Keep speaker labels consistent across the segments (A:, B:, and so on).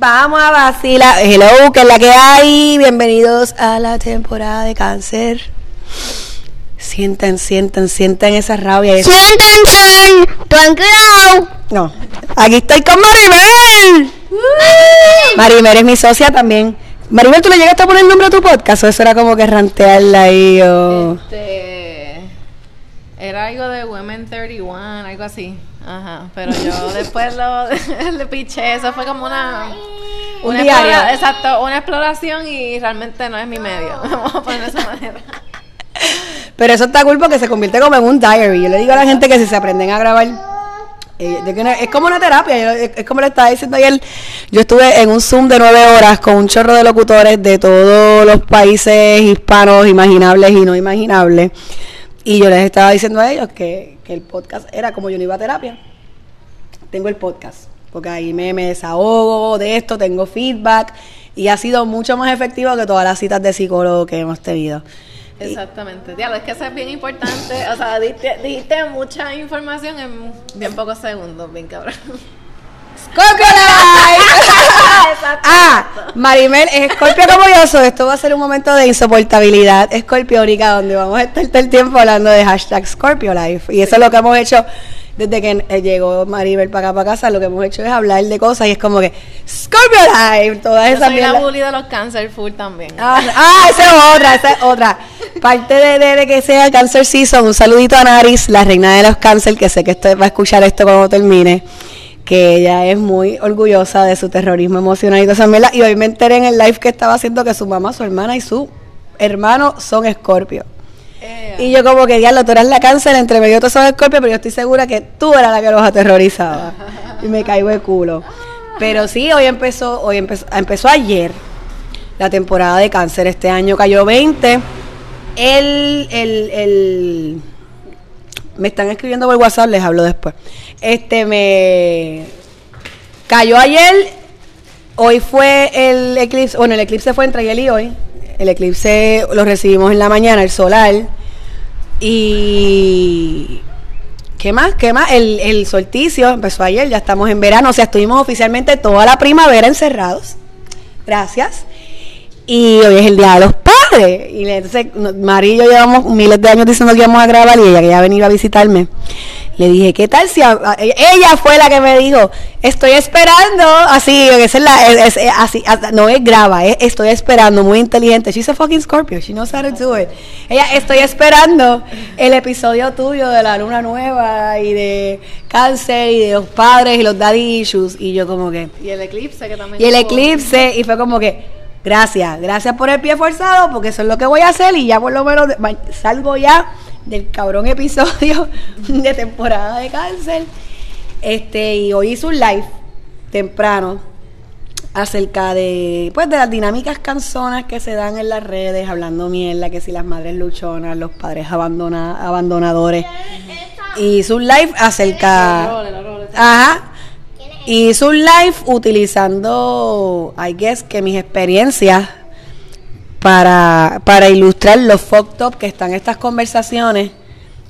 A: Vamos a vacilar. Hello, que es la que hay. Bienvenidos a la temporada de cáncer. Sienten, sienten, sienten esa rabia.
B: Siéntense, tranquilo.
A: No, aquí estoy con Maribel. Maribel es mi socia también. Maribel, ¿tú le llegaste a poner el nombre a tu podcast? ¿O eso era como que rantearla ahí o...?
C: Este. Era algo de Women 31, algo así. Ajá. Pero yo después lo le piché. Eso fue como una.
A: Un
C: una
A: diario.
C: exacto, una exploración y realmente no es mi medio. Vamos a poner de esa manera.
A: Pero eso está cool porque se convierte como en un diary. Yo le digo a la gente que si se aprenden a grabar, eh, de que no- es como una terapia. yo- es como le estaba diciendo ayer. Yo estuve en un Zoom de nueve horas con un chorro de locutores de todos los países hispanos, imaginables y no imaginables. Y yo les estaba diciendo a ellos que, que el podcast era como yo no iba a terapia. Tengo el podcast. Porque ahí me, me desahogo de esto, tengo feedback. Y ha sido mucho más efectivo que todas las citas de psicólogo que hemos tenido.
C: Exactamente. Diablo, es que eso es bien importante. O sea, diste, dijiste mucha información en bien pocos segundos, bien cabrón.
A: ¡Scorpio Ah, Marimel es Scorpio como yo soy. Esto va a ser un momento de insoportabilidad escorpiónica donde vamos a estar todo el tiempo hablando de hashtag Scorpio Life. Y eso es lo que hemos hecho desde que eh, llegó Maribel para acá para casa. Lo que hemos hecho es hablar de cosas y es como que Scorpio Live, todas
C: Yo
A: esas
C: soy la bully de los cáncer full también.
A: Ah, ah, esa es otra, esa es otra. Parte de, de- de que sea Cancer Season, un saludito a Naris, la reina de los cáncer, que sé que esto, va a escuchar esto cuando termine, que ella es muy orgullosa de su terrorismo emocional y. Y hoy me enteré en el live que estaba haciendo que su mamá, su hermana y su hermano son escorpio.
C: Eh,
A: Y yo como que, diablo, tú eras la cáncer, entre medio todos son escorpio, pero yo estoy segura que tú eras la que los aterrorizaba. Y me caigo de culo. Pero sí, hoy empezó, hoy empezó, empezó ayer la temporada de cáncer. Este año cayó 20. El, el, el, me están escribiendo por WhatsApp, les hablo después. Este me cayó ayer. Hoy fue el eclipse, bueno, el eclipse fue entre ayer y hoy. El eclipse lo recibimos en la mañana, el solar. Y ¿Qué más? ¿Qué más? El, el solsticio empezó ayer, ya estamos en verano, o sea, estuvimos oficialmente toda la primavera encerrados. Gracias. Y hoy es el Día de los Padres. Y entonces, Mari y yo llevamos miles de años diciendo que íbamos a grabar y ella venía a visitarme. Le dije, ¿qué tal si a- a- ella fue la que me dijo, estoy esperando, así, esa es la, es- es- así, no es graba, es estoy esperando, muy inteligente. She's a fucking Scorpio, she knows how to do it. Ella, estoy esperando el episodio tuyo de la luna nueva y de cáncer y de los padres y los daddy issues. Y yo como que,
C: y el eclipse que también.
A: y el
C: tuvo-
A: eclipse, y fue como que, gracias, gracias por el pie forzado, porque eso es lo que voy a hacer y ya por lo menos salgo ya del cabrón episodio de temporada de cáncer. Este, y hoy hice un live temprano acerca de pues de las dinámicas canzonas que se dan en las redes, hablando mierda, que si las madres luchonas, los padres abandona, abandonadores. Y hice un live acerca
C: Los roles, los roles.
A: Ajá. Y hice un live utilizando, I guess, que mis experiencias para, para ilustrar los fucked up que están estas conversaciones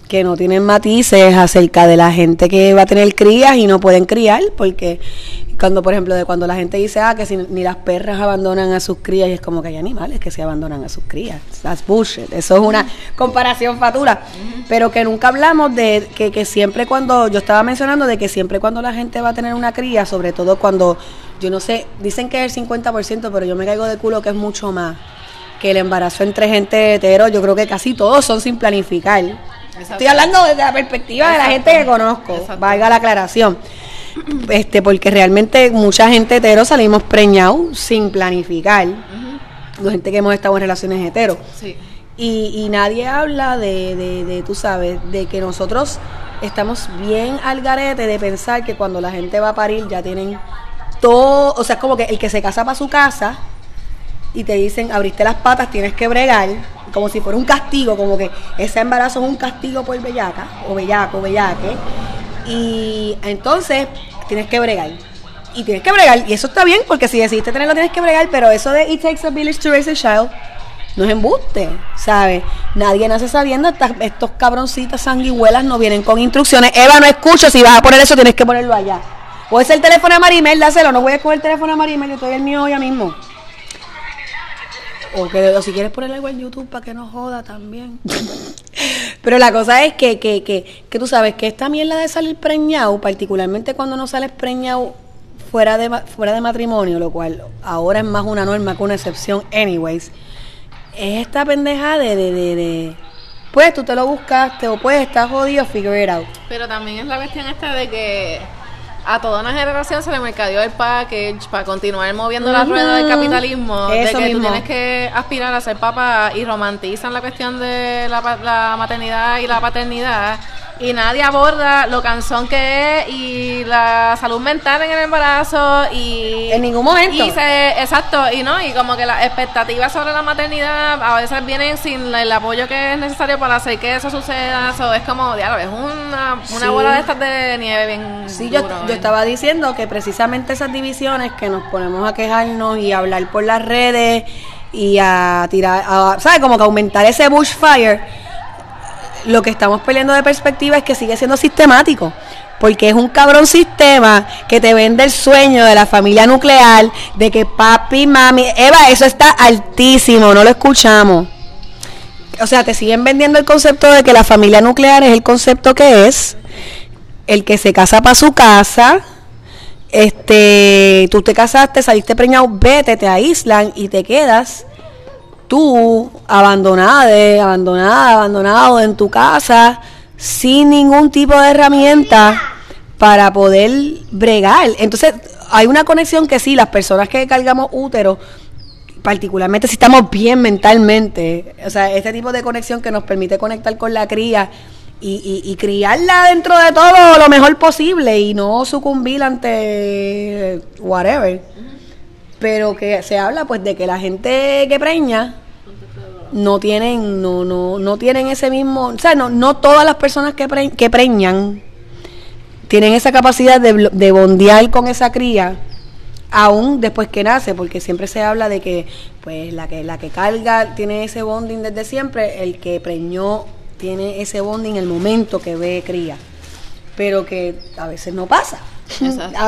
A: que no tienen matices acerca de la gente que va a tener crías y no pueden criar, porque cuando, por ejemplo, de cuando la gente dice, ah, que si ni las perras abandonan a sus crías, y es como que hay animales que se abandonan a sus crías. That's bullshit. Eso es una comparación fatura. Pero que nunca hablamos de que, que siempre cuando, yo estaba mencionando de que siempre cuando la gente va a tener una cría, sobre todo cuando, yo no sé, dicen que es el 50%, pero yo me caigo de culo que es mucho más que el embarazo entre gente hetero, yo creo que casi todos son sin planificar. Estoy hablando desde la perspectiva de la gente que conozco,
C: Exacto.
A: valga la aclaración. Este, porque realmente mucha gente hetero salimos preñados sin planificar. La gente que hemos estado en relaciones hetero.
C: Sí.
A: Y, y nadie habla de, de, de, tú sabes, de que nosotros estamos bien al garete de pensar que cuando la gente va a parir ya tienen todo, o sea, es como que el que se casa para su casa y te dicen, abriste las patas, tienes que bregar, como si fuera un castigo, como que ese embarazo es un castigo por bellaca, o bellaco, bellaque, y entonces tienes que bregar. Y tienes que bregar, y eso está bien, porque si decidiste tenerlo tienes que bregar, pero eso de it takes a village to raise a child, no es embuste, ¿sabes? Nadie nace sabiendo, estas- estos cabroncitos sanguijuelas no vienen con instrucciones. Eva, no escucho, si vas a poner eso tienes que ponerlo allá. Puede ser el teléfono de Marimel, dáselo. No voy a coger el teléfono de Marimel, yo estoy el mío ya mismo. O, que, o si quieres poner algo en YouTube para que no joda también. Pero la cosa es que, que, que, que tú sabes que esta mierda de salir preñado, particularmente cuando no sales preñado fuera de, fuera de matrimonio, lo cual ahora es más una norma que una excepción, anyways, es esta pendeja de, de, de, de, pues tú te lo buscaste o pues estás jodido, figure it out.
C: Pero también es la cuestión esta de que a toda una generación se le mercadeó el package para continuar moviendo la rueda del capitalismo.
A: Eso
C: de que
A: mismo.
C: tú tienes que aspirar a ser papá y romantizan la cuestión de la, la maternidad y la paternidad. Y nadie aborda lo cansón que es y la salud mental en el embarazo y
A: En ningún momento.
C: y se, exacto y no y como que las expectativas sobre la maternidad a veces vienen sin el apoyo que es necesario para hacer que eso suceda eso es como diablo es una, una
A: Sí.
C: bola de estas de nieve bien
A: Sí, yo,
C: duro,
A: yo
C: bien-
A: estaba diciendo que precisamente esas divisiones que nos ponemos a quejarnos y a hablar por las redes y a tirar, a, ¿sabes? Como que aumentar ese bushfire, lo que estamos peleando de perspectiva es que sigue siendo sistemático. Porque es un cabrón sistema que te vende el sueño de la familia nuclear, de que papi, mami, Eva, eso está altísimo, no lo escuchamos. O sea, te siguen vendiendo el concepto de que la familia nuclear es el concepto que es, el que se casa para su casa, este, tú te casaste, saliste preñado, vete, te aíslan y te quedas tú abandonada, abandonada, abandonado en tu casa sin ningún tipo de herramienta para poder bregar. Entonces, hay una conexión que sí, las personas que cargamos útero, particularmente si estamos bien mentalmente, o sea, este tipo de conexión que nos permite conectar con la cría y, y- y criarla dentro de todo lo mejor posible y no sucumbir ante whatever. Pero que se habla pues de que la gente que preña no tienen no no no tienen ese mismo, o sea, no no todas las personas que pre- que preñan tienen esa capacidad de, de bondear con esa cría aún después que nace, porque siempre se habla de que pues la que la que carga tiene ese bonding desde siempre, el que preñó tiene ese bonding en el momento que ve cría. Pero que a veces no pasa.
C: Exacto.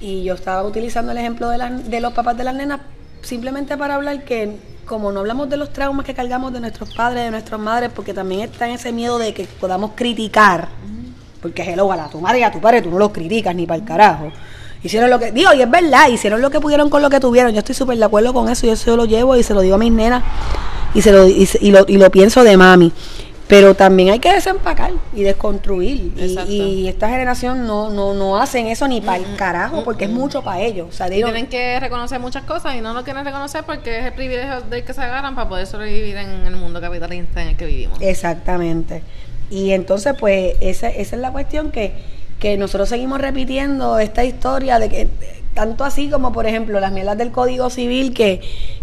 A: Y yo estaba utilizando el ejemplo de, las- de los papás de las nenas simplemente para hablar que como no hablamos de los traumas que cargamos de nuestros padres, de nuestras madres, porque también está en ese miedo de que podamos criticar, porque hello, a la tu madre y a tu padre tú no los criticas ni para el carajo. Hicieron lo que, digo, y es verdad, hicieron lo que pudieron con lo que tuvieron. Yo estoy súper de acuerdo con eso, yo eso lo llevo y se lo digo a mis nenas y se lo, y, y lo, y lo pienso de mami. Pero también hay que desempacar y desconstruir. Y, esta generación no, no, no hacen eso ni para el carajo, porque es mucho para ellos. O sea, digo,
C: tienen que reconocer muchas cosas y no lo quieren reconocer porque es el privilegio del que se agarran para poder sobrevivir en el mundo capitalista en el que vivimos.
A: Exactamente. Y entonces, pues, esa, esa es la cuestión que, que nosotros seguimos repitiendo esta historia de que, tanto así como, por ejemplo, las mierdas del Código Civil que,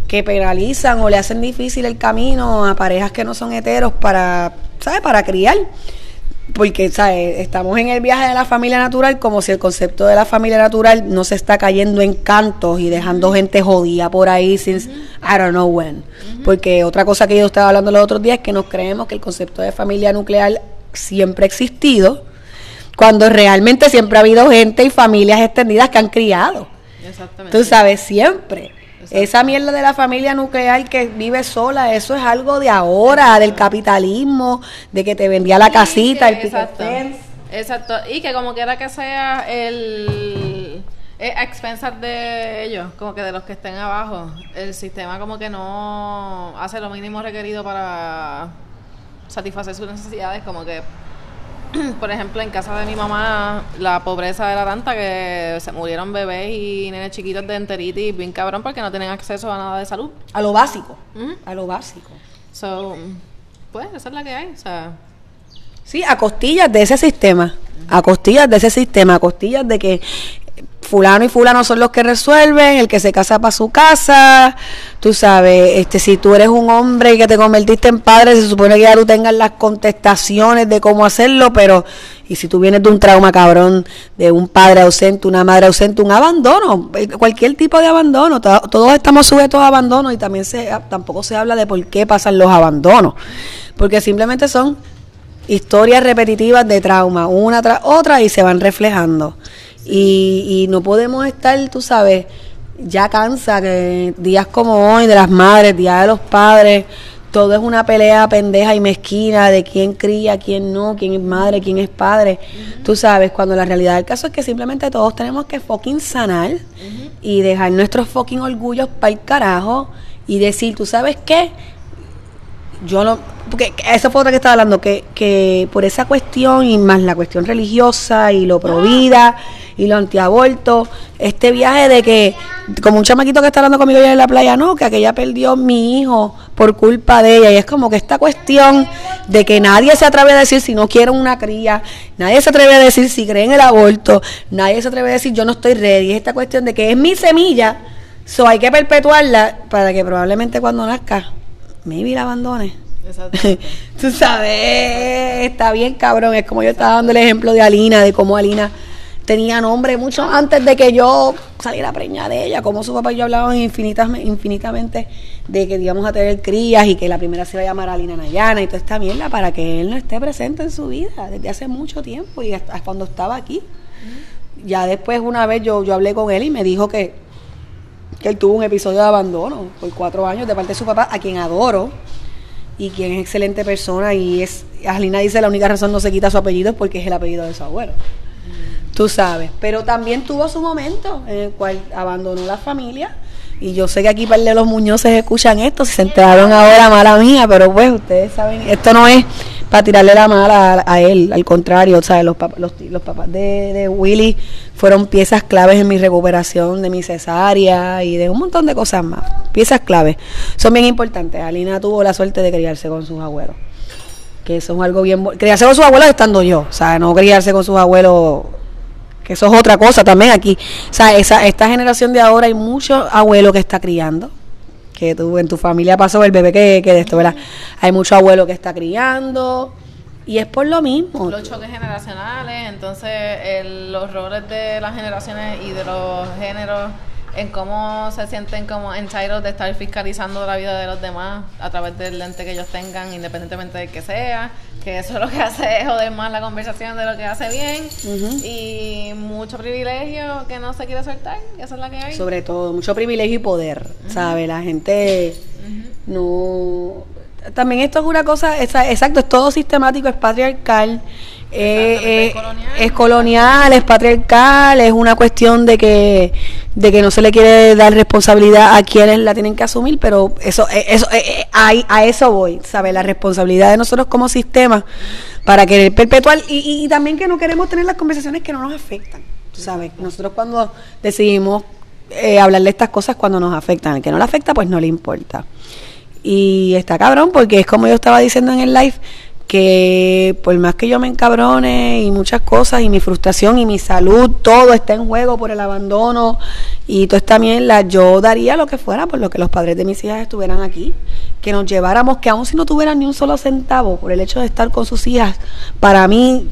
A: que penalizan o le hacen difícil el camino a parejas que no son heteros para, ¿sabes?, para criar. Porque, ¿sabes? Estamos en el viaje de la familia natural como si el concepto de la familia natural no se está cayendo en cantos y dejando gente jodida por ahí sin I don't know when. Porque otra cosa que yo estaba hablando los otros días es que nos creemos que el concepto de familia nuclear siempre ha existido, cuando realmente siempre ha habido gente y familias extendidas que han criado.
C: Exactamente.
A: Tú sabes, siempre. Esa mierda de la familia nuclear que vive sola, eso es algo de ahora, del capitalismo, de que te vendía la casita, el
C: que-
A: picket
C: exacto, exacto. Y que como quiera que sea el a expensas de ellos, como que de los que estén abajo, el sistema como que no hace lo mínimo requerido para satisfacer sus necesidades, como que por ejemplo, en casa de mi mamá, la pobreza era tanta que se murieron bebés y nenes chiquitos de enteritis bien cabrón porque no tienen acceso a nada de salud.
A: A lo básico, a lo básico.
C: So, pues, esa es la que hay. O sea,
A: Sí, a costillas de ese sistema, a costillas de ese sistema, a costillas de que fulano y fulano son los que resuelven, el que se casa para su casa, tú sabes, este si tú eres un hombre y que te convertiste en padre, se supone que ya tú tengas las contestaciones de cómo hacerlo, pero y si tú vienes de un trauma cabrón, de un padre ausente, una madre ausente, un abandono, eh, cualquier tipo de abandono, to- todos estamos sujetos a abandono y también se tampoco se habla de por qué pasan los abandonos, porque simplemente son historias repetitivas de trauma, una tras otra y se van reflejando. Y, y no podemos estar, tú sabes, ya cansa que días como hoy de las madres, días de los padres, todo es una pelea pendeja y mezquina de quién cría, quién no, quién es madre, quién es padre. Tú sabes, cuando la realidad del caso es que simplemente todos tenemos que fucking sanar y dejar nuestros fucking orgullos para el carajo y decir, ¿tú sabes qué? Yo no, porque esa fue otra que estaba hablando, que, que por esa cuestión y más la cuestión religiosa y lo pro vida y lo antiaborto, este viaje de que, como un chamaquito que está hablando conmigo ya en la playa, no, que aquella perdió mi hijo por culpa de ella, y es como que esta cuestión de que nadie se atreve a decir si no quieren una cría, nadie se atreve a decir si creen el aborto, nadie se atreve a decir yo no estoy ready, es esta cuestión de que es mi semilla, so hay que perpetuarla para que probablemente cuando nazca, maybe la abandone. Tú sabes, está bien cabrón. Es como yo estaba dando el ejemplo de Alina, de cómo Alina tenía nombre mucho antes de que yo saliera preñada de ella, como su papá y yo hablaban infinitas, infinitamente de que íbamos a tener crías y que la primera se iba a llamar Alina Nayana y toda esta mierda para que él no esté presente en su vida desde hace mucho tiempo y hasta cuando estaba aquí. Ya después una vez yo, yo hablé con él y me dijo que, que él tuvo un episodio de abandono por cuatro años de parte de su papá, a quien adoro y quien es excelente persona y es, Alina dice la única razón no se quita su apellido es porque es el apellido de su abuelo. Tú sabes, pero también tuvo su momento en el cual abandonó la familia. Y yo sé que aquí par de los muñozes escuchan esto, se enteraron ahora, mala mía, pero pues ustedes saben, esto no es para tirarle la mala a, él, al contrario, ¿sabes? Los, papás los, los papás de, Willy fueron piezas claves en mi recuperación de mi cesárea y de un montón de cosas más. Piezas claves. Son bien importantes. Alina tuvo la suerte de criarse con sus abuelos. Que eso es algo bien... Criarse con sus abuelos estando yo. O sea, no criarse con sus abuelos que eso es otra cosa también aquí. O sea, esa, esta generación de ahora hay mucho abuelo que está criando. Que tú, en tu familia pasó el bebé que, que de esto, ¿verdad? Hay mucho abuelo que está criando. Y es por lo mismo.
C: Los choques generacionales, entonces el- los roles de las generaciones y de los géneros en cómo se sienten como entitled de estar fiscalizando la vida de los demás a través del lente que ellos tengan, independientemente de que sea, que eso lo que hace es joder más la conversación de lo que hace bien y mucho privilegio que no se quiere soltar, esa es la que hay.
A: Sobre todo, mucho privilegio y poder, ¿sabes? La gente no... También esto es una cosa, exacto, es todo sistemático, es patriarcal, eh, eh,
C: es colonial.
A: es colonial, es patriarcal, es una cuestión de que de que no se le quiere dar responsabilidad a quienes la tienen que asumir, pero eso, eh, eso eh, a eso voy, ¿sabes? La responsabilidad de nosotros como sistema para querer perpetuar y, y- y también que no queremos tener las conversaciones que no nos afectan, ¿sabes? Nosotros cuando decidimos eh, hablar de estas cosas cuando nos afectan, al que no le afecta pues no le importa. Y está cabrón porque es como yo estaba diciendo en el live, que por más que yo me encabrone y muchas cosas y mi frustración y mi salud, todo está en juego por el abandono y toda esta mierda, yo daría lo que fuera por lo que los padres de mis hijas estuvieran aquí, que nos lleváramos, que aun si no tuvieran ni un solo centavo por el hecho de estar con sus hijas, para mí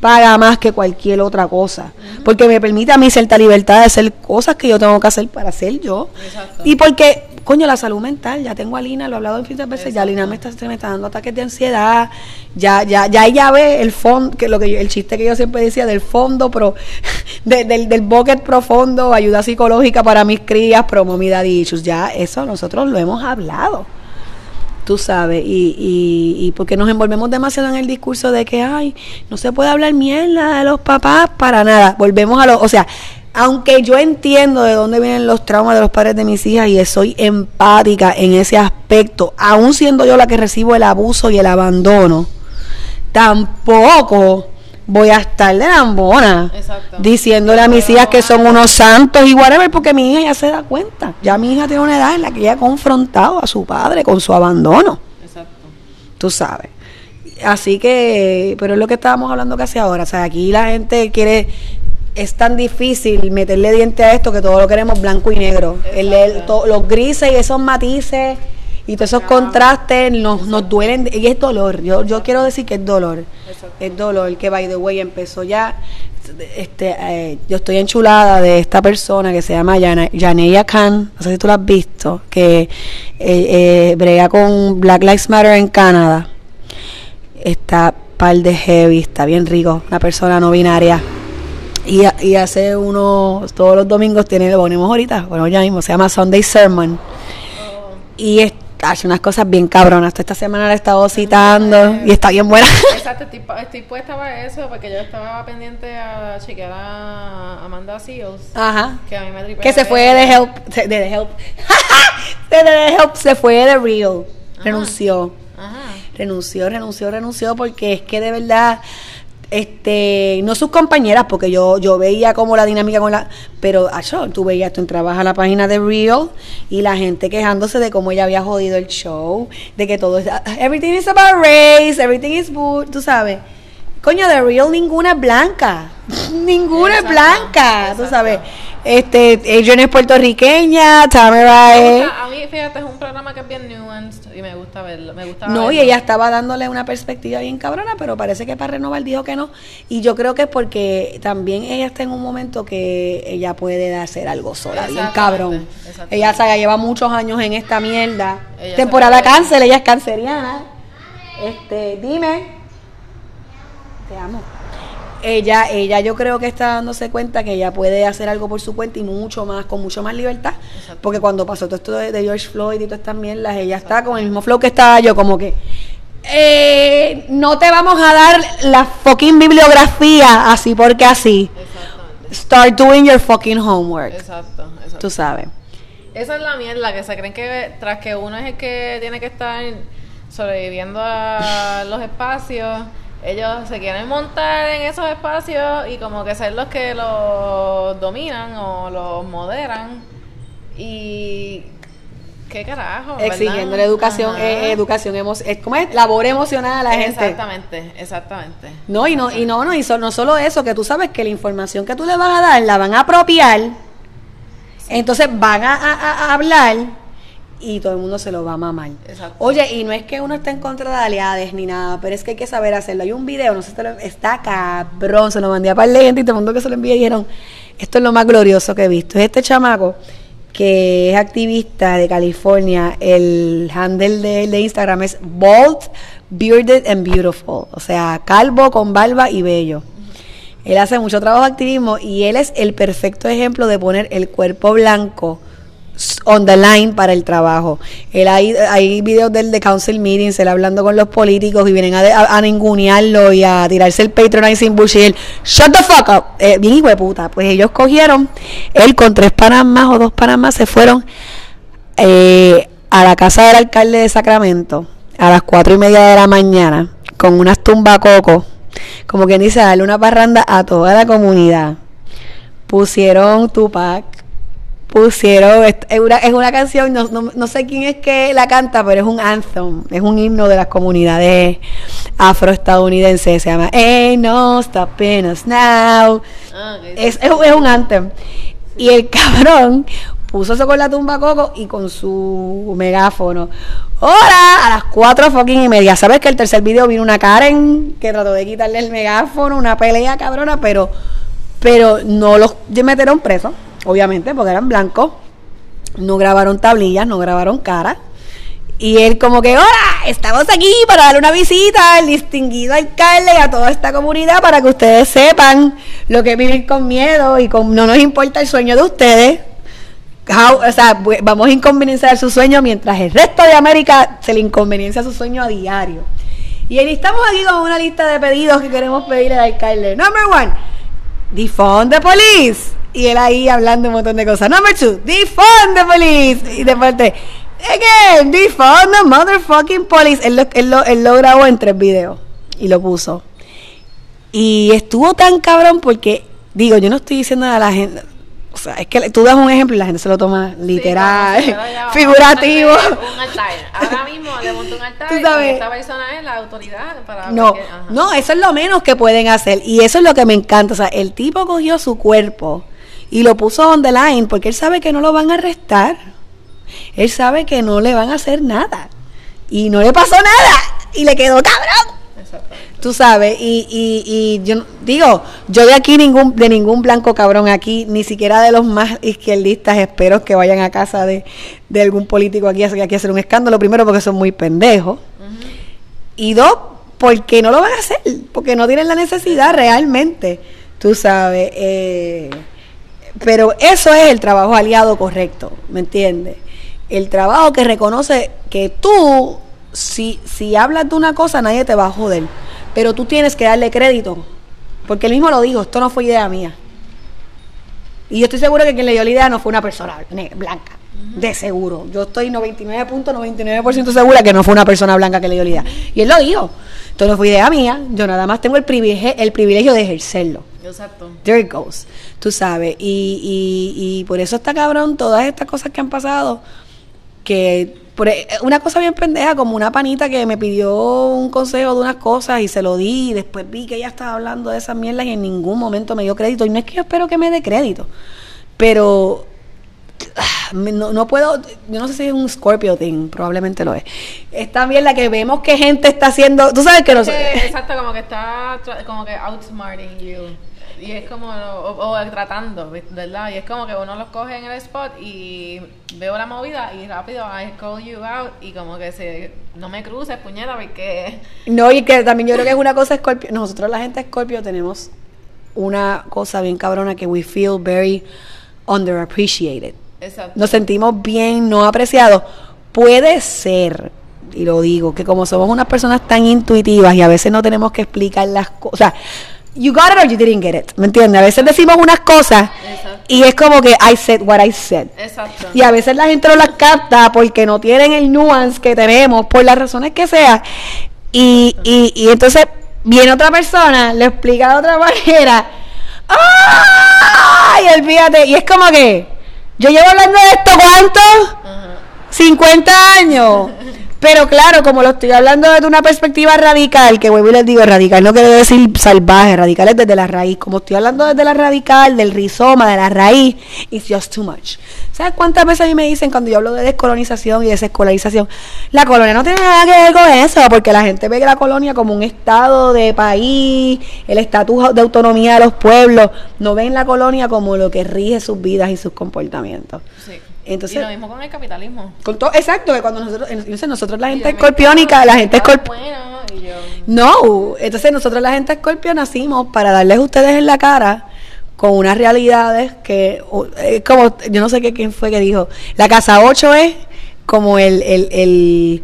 A: paga más que cualquier otra cosa, porque me permite a mí cierta libertad de hacer cosas que yo tengo que hacer para ser yo.
C: Exacto.
A: Y porque, coño, la salud mental, ya tengo a Lina, lo he hablado infinitas veces, ya Lina me está, se me está dando ataques de ansiedad, ya, ya, ya ella ve el fondo, que lo que yo- el chiste que yo siempre decía del fondo, pro, de- del, del bucket profundo, ayuda psicológica para mis crías, promo mi issues, ya eso nosotros lo hemos hablado tú sabes, y, y, y porque nos envolvemos demasiado en el discurso de que, ay, no se puede hablar mierda de los papás para nada. Volvemos a lo, o sea, aunque yo entiendo de dónde vienen los traumas de los padres de mis hijas y soy empática en ese aspecto, aún siendo yo la que recibo el abuso y el abandono, tampoco voy a estar de lambona
C: Exacto.
A: diciéndole a mis hijas que son unos santos y whatever, porque mi hija ya se da cuenta. Ya mi hija tiene una edad en la que ella ha confrontado a su padre con su abandono,
C: Exacto.
A: tú sabes. Así que, pero es lo que estábamos hablando casi ahora. O sea, aquí la gente quiere, es tan difícil meterle diente a esto que todo lo queremos blanco y negro. El- el- to- los grises y esos matices y todos esos contrastes nos, nos duelen y es dolor. Yo, yo quiero decir que es dolor. Es dolor que by the way empezó ya. Este, eh, yo estoy enchulada de esta persona que se llama Yaneya Khan, no sé si tú la has visto, que eh, eh, brega con Black Lives Matter en Canadá. Está par de heavy, está bien rico, una persona no binaria. Y, y hace unos, todos los domingos tiene, lo ponemos ahorita, bueno, ya mismo, se llama Sunday Sermon. Y es- hace unas cosas bien cabronas. Esta semana la he estado citando y está bien buena.
C: Exacto, estoy, estoy puesta para eso porque yo estaba pendiente a chequear a Amanda Seals.
A: Ajá.
C: Que a mí me
A: Que se fue de Help, de The Help. de The Help se fue de Real. Renunció.
C: Ajá.
A: renunció, renunció, renunció porque es que de verdad este no sus compañeras porque yo yo veía como la dinámica con la pero acho, tú veías tú entrabas a la página de Real y la gente quejándose de cómo ella había jodido el show de que todo es everything is about race everything is tú sabes coño de Real ninguna es blanca ninguna es blanca tú sabes este Adrian es puertorriqueña Tamara es
C: a mí, fíjate, es un programa que es bien nuanced y me gusta verlo. Me gusta
A: No, y ella estaba dándole una perspectiva bien cabrona, pero parece que para renovar dijo que no. Y yo creo que es porque también ella está en un momento que ella puede hacer algo sola, bien cabrón. Ella sabe, lleva muchos años en esta mierda.
C: Ella
A: Temporada cáncer, ella es canceriana. Este, dime. Te amo. Ella, ella yo creo que está dándose cuenta que ella puede hacer algo por su cuenta y mucho más, con mucho más libertad.
C: Exacto.
A: Porque cuando pasó todo esto de, de George Floyd y todas estas mierdas, ella está con el mismo flow que estaba yo, como que eh, no te vamos a dar la fucking bibliografía así porque así.
C: Exactamente.
A: Start doing your fucking homework.
C: Exacto, exacto.
A: Tú sabes.
C: Esa es la mierda, que se creen que tras que uno es el que tiene que estar sobreviviendo a los espacios, ellos se quieren montar en esos espacios y como que ser los que los dominan o los moderan. Y... ¿Qué carajo?
A: Exigiendo la educación, eh, educación emo es, ¿cómo es? Labor emocional a la gente.
C: Exactamente, exactamente.
A: No, y no, y no, no, y so- no solo eso, que tú sabes que la información que tú le vas a dar la van a apropiar, entonces van a, a- a- a hablar y todo el mundo se lo va a mamar.
C: Exacto.
A: Oye, y no es que uno esté en contra de aliades ni nada, pero es que hay que saber hacerlo. Hay un video, no sé si te lo, está cabrón, se lo mandé a par de gente y todo el mundo que se lo envié dijeron, esto es lo más glorioso que he visto. Es este chamaco que es activista de California, el handle de, de Instagram es Bald, Bearded and Beautiful, o sea, calvo con barba y bello. Él hace mucho trabajo de activismo y él es el perfecto ejemplo de poner el cuerpo blanco on the line para el trabajo. Él hay, hay videos del de council meetings, él hablando con los políticos y vienen a, a, a ningunearlo y a tirarse el patronizing bush y él, shut the fuck up, eh, bien hijo de puta. Pues ellos cogieron, él con tres panas más o dos panas más se fueron eh, a la casa del alcalde de Sacramento a las cuatro y media de la mañana con unas tumbacocos, como quien dice, a darle una parranda a toda la comunidad. Pusieron Tupac, pusieron, es una, es una canción, no, no, no sé quién es que la canta, pero es un anthem, es un himno de las comunidades afroestadounidenses, se llama Ain't no stopping us now.
C: Ah,
A: es, es un anthem. Y el cabrón puso eso con la tumba coco y con su megáfono. ¡Hola! A las cuatro fucking y media. ¿Sabes que el tercer video vino una Karen que trató de quitarle el megáfono, una pelea cabrona, pero, pero no los metieron presos, obviamente, porque eran blancos. No grabaron tablillas, no grabaron caras. Y él como que, hola, estamos aquí para darle una visita al distinguido alcalde y a toda esta comunidad para que ustedes sepan lo que es vivir con miedo y con, no nos importa el sueño de ustedes. O sea, vamos a inconvenienciar su sueño mientras el resto de América se le inconveniencia su sueño a diario. Y él, estamos aquí con una lista de pedidos que queremos pedirle al alcalde. Number one, defund the police. Y él ahí hablando un montón de cosas. Number two, defund the police. Y después de, again, defund the motherfucking police. Él lo, él, lo, él lo grabó en tres videos y lo puso. Y estuvo tan cabrón porque, digo, yo no estoy diciendo a la gente, o sea, es que tú das un ejemplo y la gente se lo toma literal,
C: Sí,
A: figurativo.
C: Un altar. Ahora mismo le monto un altar
A: Tú
C: y esta persona es la autoridad para
A: No,
C: porque-
A: no, eso es lo menos que pueden hacer. Y eso es lo que me encanta. O sea, el tipo cogió su cuerpo y lo puso on the line porque él sabe que no lo van a arrestar. Él sabe que no le van a hacer nada. Y no le pasó nada. Y le quedó cabrón. Tú sabes, y, y, y yo digo, yo de aquí ningún, de ningún blanco cabrón aquí, ni siquiera de los más izquierdistas, espero que vayan a casa de, de algún político aquí, a- aquí a hacer un escándalo, primero porque son muy pendejos, y dos, porque no lo van a hacer, porque no tienen la necesidad realmente. Tú sabes. eh, pero eso es el trabajo aliado correcto, ¿me entiendes? El trabajo que reconoce que tú, si, si hablas de una cosa, nadie te va a joder. Pero tú tienes que darle crédito. Porque él mismo lo dijo, esto no fue idea mía. Y yo estoy seguro que quien le dio la idea no fue una persona blanca. De seguro. Yo estoy 99.99% segura que no fue una persona blanca que le dio la idea. Y él lo dijo. Esto no fue idea mía. Yo nada más tengo el privilegio, el privilegio de ejercerlo.
C: Exacto.
A: There it goes. Tú sabes. Y, y, y por eso está cabrón todas estas cosas que han pasado. Que por e- una cosa bien pendeja, como una panita que me pidió un consejo de unas cosas y se lo di. Y después vi que ella estaba hablando de esas mierdas y en ningún momento me dio crédito. Y no es que yo espero que me dé crédito. Pero ah, no, no puedo, yo no sé si es un Scorpio thing, probablemente lo es. Es también la que vemos que gente está haciendo, tú sabes que no
C: Sí, exacto, como que está como que outsmarting you. Y es como, o, o tratando, ¿verdad? Y es como que uno los coge en el spot y veo la movida y rápido I call you out y como que se, no me cruces, puñeta, porque...
A: No, y que también yo creo que es una cosa Scorpio. Nosotros, la gente Scorpio, tenemos una cosa bien cabrona que we feel very underappreciated.
C: Exacto.
A: Nos sentimos bien no apreciados. Puede ser, y lo digo, que como somos unas personas tan intuitivas y a veces no tenemos que explicar las cosas. O sea, you got it or you didn't get it. ¿Me entiendes? A veces decimos unas cosas
C: Exacto.
A: y es como que I said what I said.
C: Exacto.
A: Y a veces la gente no las capta porque no tienen el nuance que tenemos, por las razones que sea. Y, y, y entonces viene otra persona, le explica de otra manera. ¡Ay! Olvídate. Y es como que, yo llevo hablando de esto cuánto?
C: Ajá.
A: 50 años. Pero claro, como lo estoy hablando desde una perspectiva radical, que vuelvo y les digo, radical no quiere decir salvaje, radical es desde la raíz. Como estoy hablando desde la radical, del rizoma, de la raíz, it's just too much. ¿Sabes cuántas veces a mí me dicen cuando yo hablo de descolonización y desescolarización? La colonia no tiene nada que ver con eso, porque la gente ve la colonia como un estado de país, el estatus de autonomía de los pueblos, no ven la colonia como lo que rige sus vidas y sus comportamientos.
C: Sí.
A: Entonces-
C: y lo mismo con el capitalismo.
A: Con todo, exacto, que cuando nosotros, entonces nosotros la gente escorpiónica, la gente
C: "Ah,
A: escorp
C: bueno", y yo,
A: No, entonces nosotros la gente escorpio nacimos para darles a ustedes en la cara con unas realidades que, es como, yo no sé qué, quién fue que dijo, la casa 8 es como el, el, el,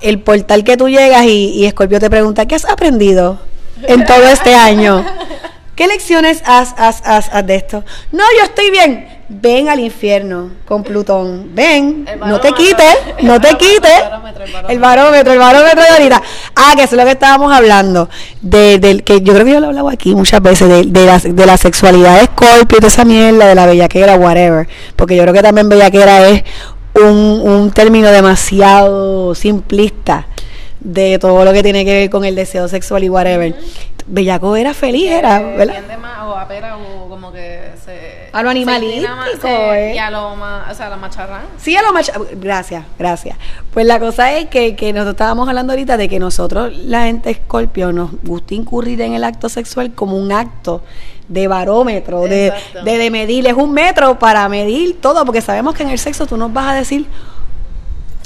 A: el portal que tú llegas y, y Escorpio te pregunta, ¿qué has aprendido en todo este año? ¿Qué lecciones has, has, has, has de esto? No, yo estoy bien. Ven al infierno con Plutón. Ven, no te quites, no te quites.
C: el barómetro, el barómetro.
A: El barómetro, el barómetro de ahorita. Ah, que eso es lo que estábamos hablando. De, del que yo creo que yo lo he hablado aquí muchas veces, de, de, la, de la sexualidad de Scorpio, de esa mierda, de la bellaquera, whatever. Porque yo creo que también bellaquera es un, un término demasiado simplista de todo lo que tiene que ver con el deseo sexual y whatever. Bellaco era feliz, era, ¿verdad?
C: más o a pera o como que se
A: A lo animalístico,
C: se-
A: eh.
C: y a lo más o sea a lo macharrán
A: Sí, a lo macha- Gracias, gracias. Pues la cosa es que, que nosotros estábamos hablando ahorita de que nosotros, la gente escorpio, nos gusta incurrir en el acto sexual como un acto de barómetro, de, de, de medir. Es un metro para medir todo, porque sabemos que en el sexo tú nos vas a decir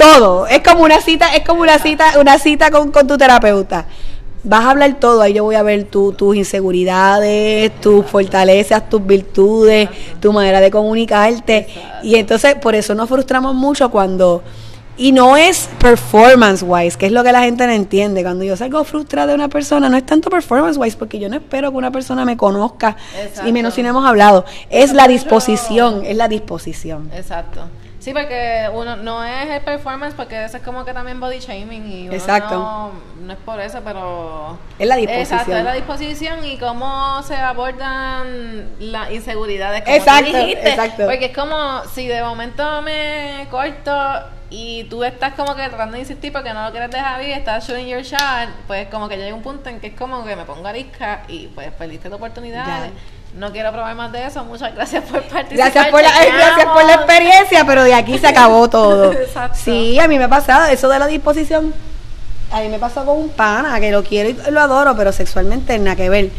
A: todo. Es como una cita, es como una cita, una cita con, con tu terapeuta. Vas a hablar todo, ahí yo voy a ver tu- tus inseguridades, tus fortalezas, tus virtudes, tu manera de comunicarte. Y entonces por eso nos frustramos mucho cuando... Y no es performance wise, que es lo que la gente no entiende. Cuando yo salgo frustrada de una persona, no es tanto performance wise, porque yo no espero que una persona me conozca,
C: Exacto.
A: y menos si no hemos hablado. Es la disposición, es la disposición.
C: exacto sí porque uno no es el performance porque eso es como que también body shaming y uno
A: Exacto.
C: no, no es por eso pero
A: Es la disposición.
C: exacto es la disposición y cómo se abordan las inseguridades como
A: Exacto,
C: tú dijiste
A: exacto.
C: porque es como si de momento me corto y tú estás como que tratando de insistir porque no lo quieres dejar ir, estás shooting your shot, pues como que llega un punto en que es como que me pongo arisca y pues perdiste tu oportunidad.
A: Ya.
C: No quiero probar más de eso. Muchas gracias por participar.
A: Gracias por, la, eh, gracias por la experiencia, pero de aquí se acabó todo.
C: Exacto.
A: Sí, a mí me ha pasado eso de la disposición. A mí me pasó con un pana que lo quiero y lo adoro, pero sexualmente nada que ver.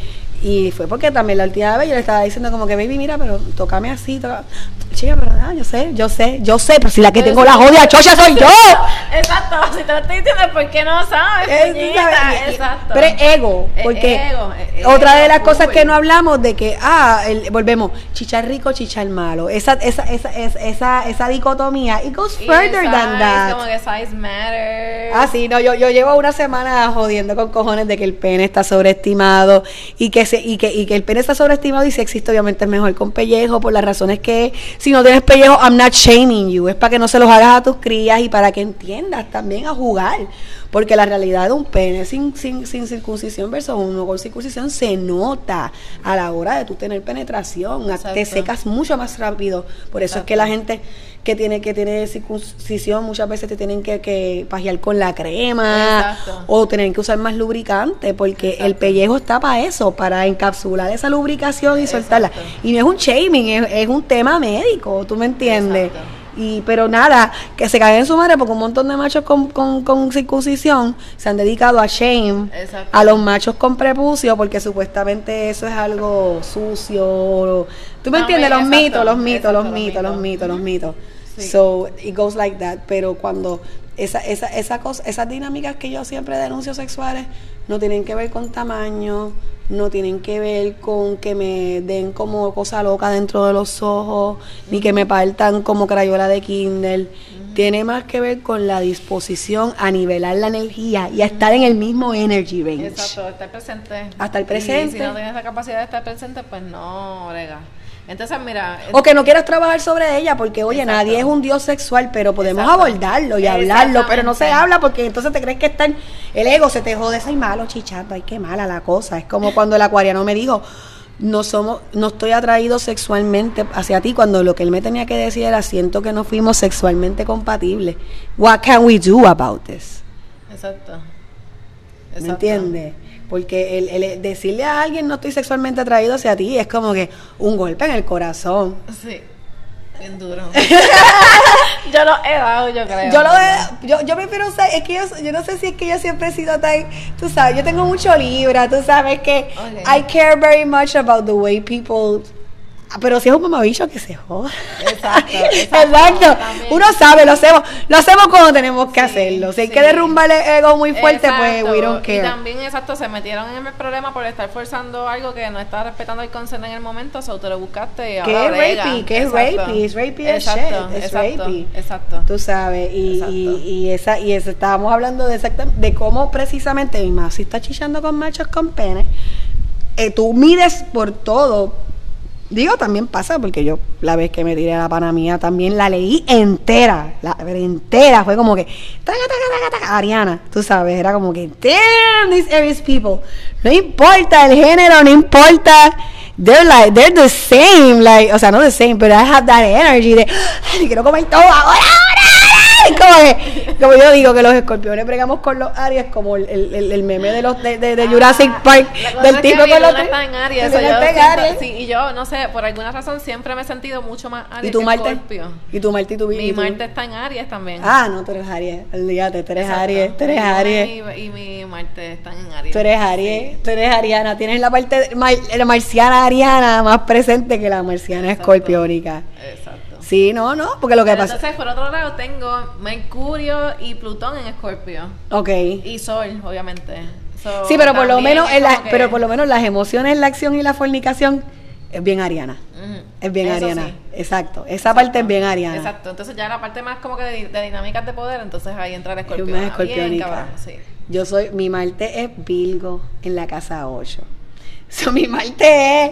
A: Y fue porque también la última vez yo le estaba diciendo como que, baby, mira, pero tócame así, toca. Chica, pero nada, yo sé, yo sé, yo sé, pero si la que tengo la jodia chocha soy yo.
C: Exacto, si te lo estoy diciendo, ¿por qué no sabes?
A: Y-
C: Exacto.
A: Pero es ego,
C: Es
A: porque
C: ego, es
A: otra de las cosas que no hablamos de que, ah, el- volvemos, chichar rico, chichar malo. Esa, esa, esa, esa, esa, esa dicotomía, it goes further
C: size,
A: than that.
C: Como que size matters.
A: Ah, sí, no, yo, yo llevo una semana jodiendo con cojones de que el pene está sobreestimado y que, se, y, que, y que el pene está sobreestimado y si existe obviamente es mejor con pellejo por las razones que si no tienes pellejo, I'm not shaming you, es para que no se los hagas a tus crías y para que entiendas también a jugar, porque la realidad de un pene sin, sin, sin circuncisión versus uno con circuncisión se nota a la hora de tú tener penetración, te
C: Exacto.
A: secas mucho más rápido, por eso es que la gente que tiene que tiene circuncisión muchas veces te tienen que, que pajear con la crema
C: Exacto.
A: o tienen que usar más lubricante porque el pellejo está para eso, para encapsular esa lubricación y soltarla. Y no es un shaming, es, es un tema médico, ¿tú me entiendes? Y, pero nada, que se caguen en su madre porque un montón de machos con, con, con circuncisión se han dedicado a shame a los machos con prepucio porque supuestamente eso es algo sucio. ¿Tú me
C: No,
A: entiendes? Los
C: exacto,
A: mitos, los mitos,
C: exacto,
A: los
C: los
A: mitos, los
C: mitos.
A: mitos, los mitos.
C: Sí.
A: So it goes like that. Pero cuando esa, esa, esa cosa, esas dinámicas que yo siempre denuncio sexuales no tienen que ver con tamaño, no tienen que ver con que me den como cosa loca dentro de los ojos, ni que me partan como crayola de Kindle. Tiene más que ver con la disposición a nivelar la energía y a estar en el mismo energy range.
C: Exacto, estar presente.
A: Hasta el
C: Y
A: presente.
C: si no tienes la capacidad de estar presente, pues no, brega. Entonces, mira.
A: O que no quieras trabajar sobre ella, porque oye,
C: Exacto.
A: nadie es un dios sexual, pero podemos
C: Exacto.
A: abordarlo y hablarlo, pero no se habla porque entonces te crees que está en- el ego se te jode, soy malo chichando, ay qué mala la cosa. Es como cuando el acuariano me dijo, no somos, no estoy atraído sexualmente hacia ti, cuando lo que él me tenía que decir era siento que no fuimos sexualmente compatibles. What can we do about this?
C: Exacto.
A: ¿Me entiendes? Porque el, el decirle a alguien no estoy sexualmente atraído hacia ti es como que un golpe en el corazón.
C: Sí. Bien duro. yo lo he dado, yo creo.
A: Yo lo de, yo, yo prefiero usar, es que yo, yo no sé si es que yo siempre he sido tan, tú sabes, yo tengo mucho libra, tú sabes que. I care very much about the way people pero si es un mamabicho que se joda.
C: Exacto, exacto.
A: Uno sabe, lo hacemos, lo hacemos cuando tenemos que
C: Sí,
A: hacerlo. Si hay
C: sí.
A: que derrumbar el ego muy fuerte, pues we don't
C: Y
A: care.
C: también, exacto, se metieron en el problema por estar forzando algo que no estaba respetando el consent en el momento, o te lo buscaste y ahora
A: es
C: brega.
A: rapey, que es rapey, es rapey
C: Exacto,
A: shit, es
C: exacto,
A: rapey.
C: Exacto.
A: Tú sabes, y, y, y esa, y estábamos hablando de exacta- de cómo precisamente mi mamá si está chillando con machos con pene, eh, tú mides por todo. Digo, también pasa porque yo la vez que me tiré a la pana mía también la leí entera, la pero entera, fue como que taca, taca, taca, taca, Ariana, tú sabes, era como que damn these Aries people. No importa el género, no importa they're like they're the same, like, o sea, no the same, but I have that energy de "Ay, quiero comer todo ahora, ahora, ahora". Y como yo digo que los escorpiones bregamos con los Aries como el, el, el- meme de los de, de- de Jurassic Park
C: Ah, cosa
A: del
C: es
A: tipo
C: que
A: con los
C: está en Aries, yo
A: está Aries.
C: sí, y yo no sé, por alguna razón siempre me he sentido mucho más Aries
A: ¿Y tu
C: que
A: Marte? ¿Y tu Marte y tu
C: Mi Marte está en Aries también.
A: Ah, no, tú eres Aries. Olvídate, tú eres
C: Exacto.
A: Aries, tú eres
C: Mi
A: Aries.
C: Y, y mi Marte están en Aries.
A: Tú eres Aries, tú eres Ariana. Tienes la parte mar- la marciana Ariana más presente que la marciana
C: Exacto.
A: escorpiónica.
C: Exacto.
A: Sí, no, no, porque lo que
C: Pero
A: pasa.
C: entonces, por otro lado, tengo Mercurio y Plutón en Escorpio.
A: Ok.
C: Y Sol, obviamente. So,
A: Sí, pero por lo menos, en la-
C: que-
A: pero por lo menos las emociones, la acción y la fornicación es bien Ariana. Es bien
C: Eso
A: Ariana.
C: sí.
A: Exacto. Esa parte es bien Ariana.
C: Exacto. Entonces ya la parte más como que de, de dinámicas de poder, entonces ahí entra el
A: Es
C: escorpión. Ah,
A: escorpiónica.
C: sí.
A: Yo soy, mi Marte es Virgo en la casa 8. So, mi Marte es,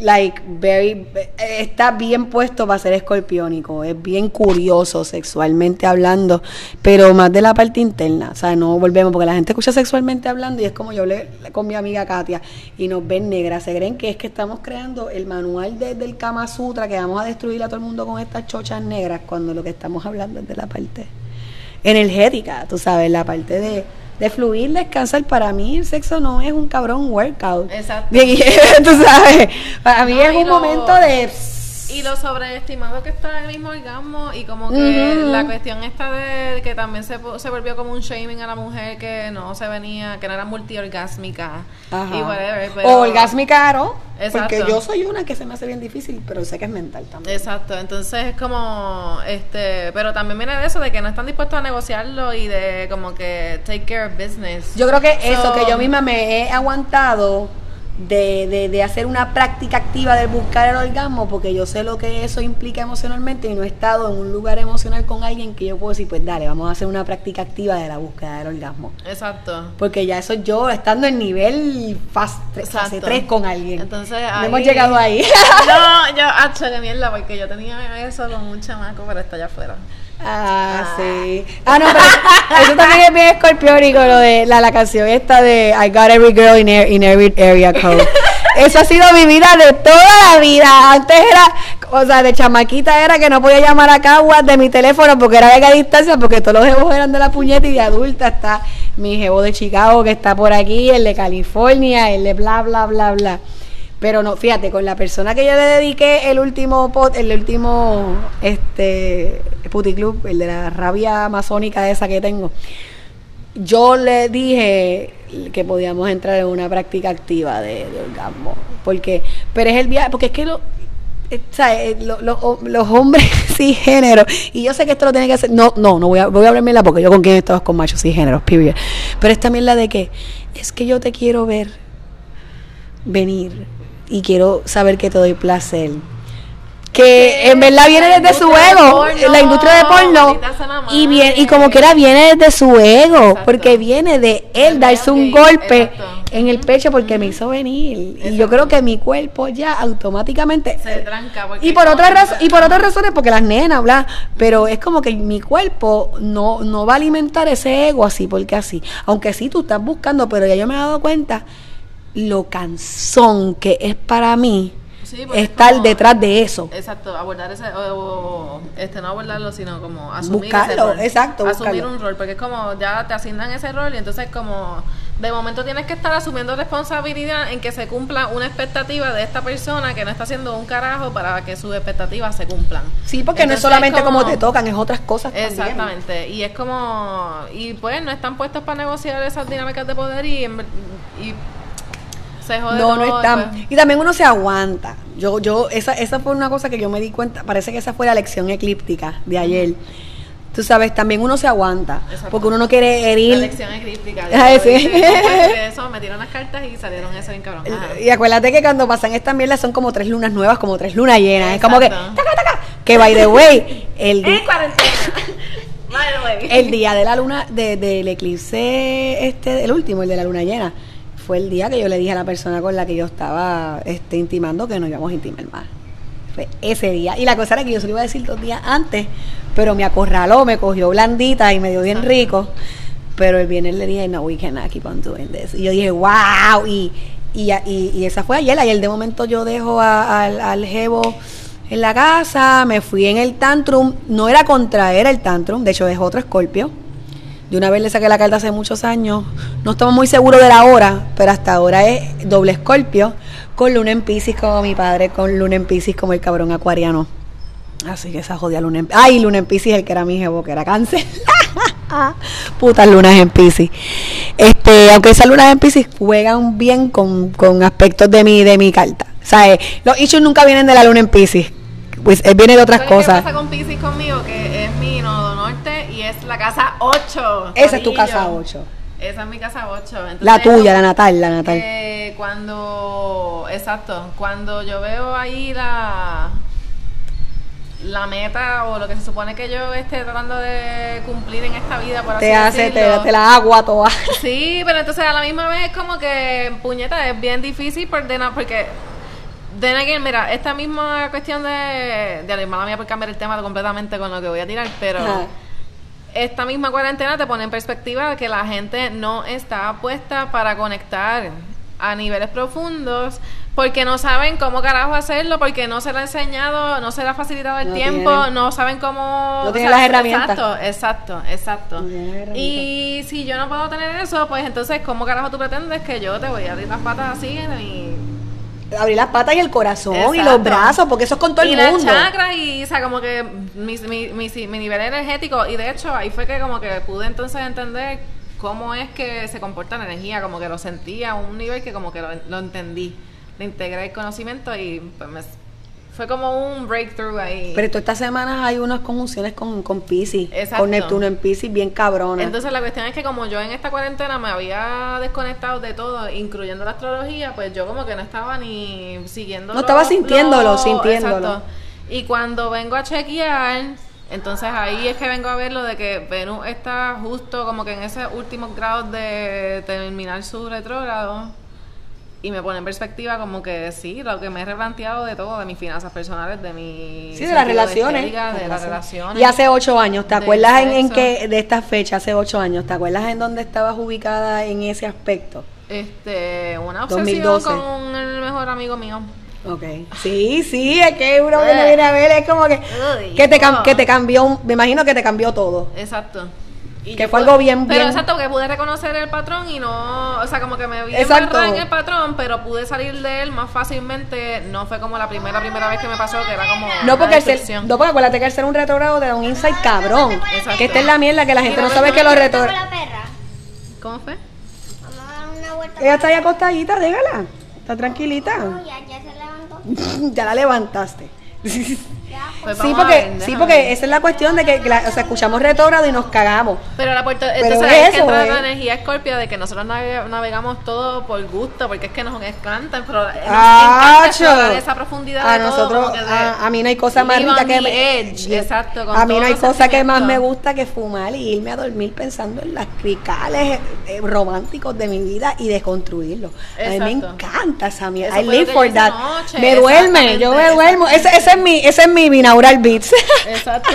A: like, very, está bien puesto para ser escorpiónico. Es bien curioso sexualmente hablando, pero más de la parte interna. O sea, no volvemos, porque la gente escucha sexualmente hablando y es como yo hablé con mi amiga Katia y nos ven negras. Se creen que es que estamos creando el manual de- del Kama Sutra que vamos a destruir a todo el mundo con estas chochas negras cuando lo que estamos hablando es de la parte energética, tú sabes, la parte de, de fluir, descansar. Para mí el sexo no es un cabrón workout.
C: Exacto.
A: Bien, tú sabes, para mí
C: No,
A: es un
C: lo-
A: momento de...
C: Y lo sobreestimado que está el mismo orgasmo y como que la cuestión esta de que también se, se volvió como un shaming a la mujer que no se venía, que no era multiorgásmica y whatever. Pero,
A: O orgásmica, ¿no?
C: Exacto.
A: Porque yo soy una que se me hace bien difícil, pero sé que es mental también.
C: Exacto, entonces es como, este, pero también viene de eso, de que no están dispuestos a negociarlo y de como que take care of business.
A: Yo creo que eso,
C: So-
A: que yo misma me he aguantado de, de, de hacer una práctica activa de buscar el orgasmo, porque yo sé lo que eso implica emocionalmente y no he estado en un lugar emocional con alguien que yo puedo decir, pues dale, vamos a hacer una práctica activa de la búsqueda del orgasmo.
C: Exacto.
A: Porque ya eso yo estando en nivel fase, fase
C: Exacto.
A: 3 con alguien.
C: Entonces,
A: no
C: ahí-
A: hemos llegado ahí.
C: No, yo, hacho, qué mierda, porque yo tenía eso con un chamaco, pero está allá afuera.
A: Ah, sí. Ah, no, pero eso también es bien escorpiónico, lo de la, la canción esta de I got every girl in, in every area code. Eso ha sido mi vida de toda la vida. Antes era, o sea, de chamaquita era que no podía llamar a Caguas de mi teléfono porque era de distancia, porque todos los jevos eran de la puñeta y de adulta está mi jevo de Chicago que está por aquí, el de California, el de bla, bla, bla, bla. Pero no, fíjate, con la persona que yo le dediqué el último pot, el último este puticlub, el de la rabia masónica esa que tengo, yo le dije que podíamos entrar en una práctica activa de, de orgasmo. Porque, pero es el viaje, porque es que lo, eh. Eh, lo- los hombres cisgénero, y yo sé que esto lo tiene que hacer, no, no, no voy a, voy a hablarme la porque yo con quien he estado es con machos cisgéneros, period. Pero es también la de que, es que yo te quiero ver venir y quiero saber que te doy placer. Que en verdad viene desde su ego, la industria de porno, y, bien, y como quiera viene desde su ego,
C: Exacto.
A: porque viene de él darse un golpe
C: exacto.
A: en el pecho porque me hizo venir. Y yo creo que mi cuerpo ya automáticamente
C: Se tranca.
A: y por otras razones y por otras razones porque las nenas bla pero es como que mi cuerpo no no va a alimentar ese ego así porque así aunque sí tú estás buscando pero ya yo me he dado cuenta lo cansón que es para mí
C: Sí, es
A: estar
C: como-
A: detrás de eso
C: Exacto, abordar ese, o, o- este, no abordarlo, sino como asumir ese
A: Buscarlo,
C: rol.
A: exacto,
C: Asumir
A: buscarlo.
C: un rol, porque es como ya te asignan ese rol y entonces como de momento tienes que estar asumiendo responsabilidad en que se cumpla una expectativa de esta persona que no está haciendo un carajo para que sus expectativas se cumplan.
A: sí porque no es solamente como,
C: como-
A: te tocan es otras cosas también.
C: Exactamente, y es como, y pues no están puestos para negociar esas dinámicas de poder y, y se jode
A: No, no
C: pues.
A: Y también uno se aguanta. Yo, yo, esa, esa fue una cosa que yo me di cuenta. Parece que esa fue la lección eclíptica de ayer. Tú sabes, también uno se aguanta.
C: Exacto.
A: Porque uno no quiere herir.
C: La lección.
A: Ay, sí.
C: Eso, metieron las cartas y salieron eso bien cabrón. Ajá.
A: Y acuérdate que cuando pasan estas mierdas son como tres lunas nuevas, como tres lunas llenas. Es como que, taca, taca. Que by the way, el,
C: En cuarentena. By the way.
A: el día de la luna, de- del eclipse, este, el último, el de la luna llena, fue el día que yo le dije a la persona con la que yo estaba este, intimando que no íbamos a intimar más. Fue ese día. Y la cosa era que yo se lo iba a decir dos días antes, pero me acorraló, me cogió blandita y me dio bien rico. Pero el viernes le dije, no, we cannot keep on doing this. Y yo dije, wow. Y, y, y, y esa fue ayer. Ayer de momento yo dejo a- al, al jevo en la casa, me fui en el tantrum. No era contraer el tantrum, de hecho es otro escorpio. De una vez le saqué la carta hace muchos años. No estamos muy seguros de la hora, pero hasta ahora es doble escorpio. Con luna en Pisces como mi padre, con luna en Pisces como el cabrón acuariano. Así que esa jodida luna en Ay, luna en Pisces, el que era mi jevo, que era cáncer. Putas lunas en Pisces. Este, aunque esas lunas en Pisces juegan bien con, con aspectos de mi, de mi carta. O sea, eh, los issues nunca vienen de la luna en Pisces. Pues eh, viene de otras
C: ¿Sabes
A: cosas.
C: ¿Qué pasa con Pisces conmigo? Que es la casa 8.
A: Esa es tu casa 8.
C: Esa es mi casa 8.
A: La tuya, la natal, la natal.
C: Eh, cuando, exacto, cuando yo veo ahí la la meta o lo que se supone que yo esté tratando de cumplir en esta vida, por así
A: te hace, te,
C: decirlo.
A: te la agua toda.
C: Sí, pero entonces a la misma vez como que puñeta es bien difícil por de no- porque then again, mira, esta misma cuestión de de la mala mía por cambiar el tema completamente con lo que voy a tirar, pero. Esta misma cuarentena te pone en perspectiva que la gente no está puesta para conectar a niveles profundos porque no saben cómo carajo hacerlo, porque no se le ha enseñado, no se le ha facilitado el
A: No
C: tiempo,
A: tienen-
C: no saben cómo...
A: No tienen las herramientas.
C: Exacto, exacto, exacto.
A: No.
C: Y si yo no puedo tener eso, pues entonces, ¿cómo carajo tú pretendes que yo te voy a abrir las patas así mi...
A: abrir las patas y el corazón y los brazos, porque eso es con todo
C: y
A: el
C: las
A: mundo.
C: chakras y, o sea, como que mi, mi, mi, mi nivel energético. Y de hecho, ahí fue que como que pude entonces entender cómo es que se comporta la energía. Como que lo sentía a un nivel que como que lo, lo entendí. Le integré el conocimiento y pues me, fue como un breakthrough ahí.
A: Pero todas estas semanas hay unas conjunciones con, con Pisces,
C: Exacto.
A: con Neptuno en Pisces bien cabronas.
C: Entonces la cuestión es que como yo en esta cuarentena me había desconectado de todo, incluyendo la astrología, pues yo como que no estaba ni siguiendo.
A: No estaba sintiéndolo, sintiéndolo.
C: Exacto. Y cuando vengo a chequear, entonces ahí es que vengo a ver lo de que Venus está justo como que en esos últimos grados de terminar su retrógrado. Y me pone en perspectiva como que sí, lo que me he replanteado de todo, de mis finanzas personales, de mi...
A: Sí, de las relaciones.
C: estética, de las relaciones.
A: Y hace ocho años, ¿te acuerdas en, que de esta fecha, hace ocho años, ¿te acuerdas en dónde estabas ubicada en ese aspecto?
C: Este, una obsesión
A: 2012.
C: con el mejor amigo mío.
A: Ok. Sí, sí, es que uno que
C: Eh.
A: lo viene a ver es como que, que, te,
C: no.
A: que te cambió, me imagino que te cambió todo.
C: Exacto. Y
A: Que fue
C: pude-
A: algo bien,
C: Pero
A: bien-
C: exacto, que pude reconocer el patrón y no, o sea, como que me vi
A: Exacto.
C: embarrada en el patrón, pero pude salir de él más fácilmente. No fue como la primera, primera vez que me pasó, que era como.
A: No porque,
C: una
A: el ser, no porque acuérdate que el ser un retrogrado te da un insight cabrón.
C: Exacto.
A: Que esta es la mierda que la gente no sabe que los retrogrados...
B: la perra.
C: ¿Cómo fue?
B: Vamos a dar una vuelta.
A: Ella está ahí acostadita, déjala. Está tranquilita.
B: No, ya, ya se levantó.
A: ya la levantaste.
C: Pues
A: Sí, porque,
C: ver,
A: sí, porque esa es la cuestión de que, que la- o sea, escuchamos retrógrado y nos cagamos.
C: Pero la puerta,
A: Pero
C: entonces
A: es
C: es que entra la energía escorpio de que nosotros nave- navegamos todo por gusto, porque es que nos encantan, pero nos
A: ¡Acho!
C: encanta esa profundidad
A: A
C: de
A: nosotros, a, a mí no hay cosa más rica que me-
C: edge, exacto, con
A: a mí no hay cosa que más me gusta que fumar y irme a dormir pensando en las cricales eh, románticos de mi vida y deconstruirlos. A mí me encanta esa mierda. I live for that. me duerme, yo me duermo. Ese, ese es mi, ese es mi binaural beats.
C: Exacto.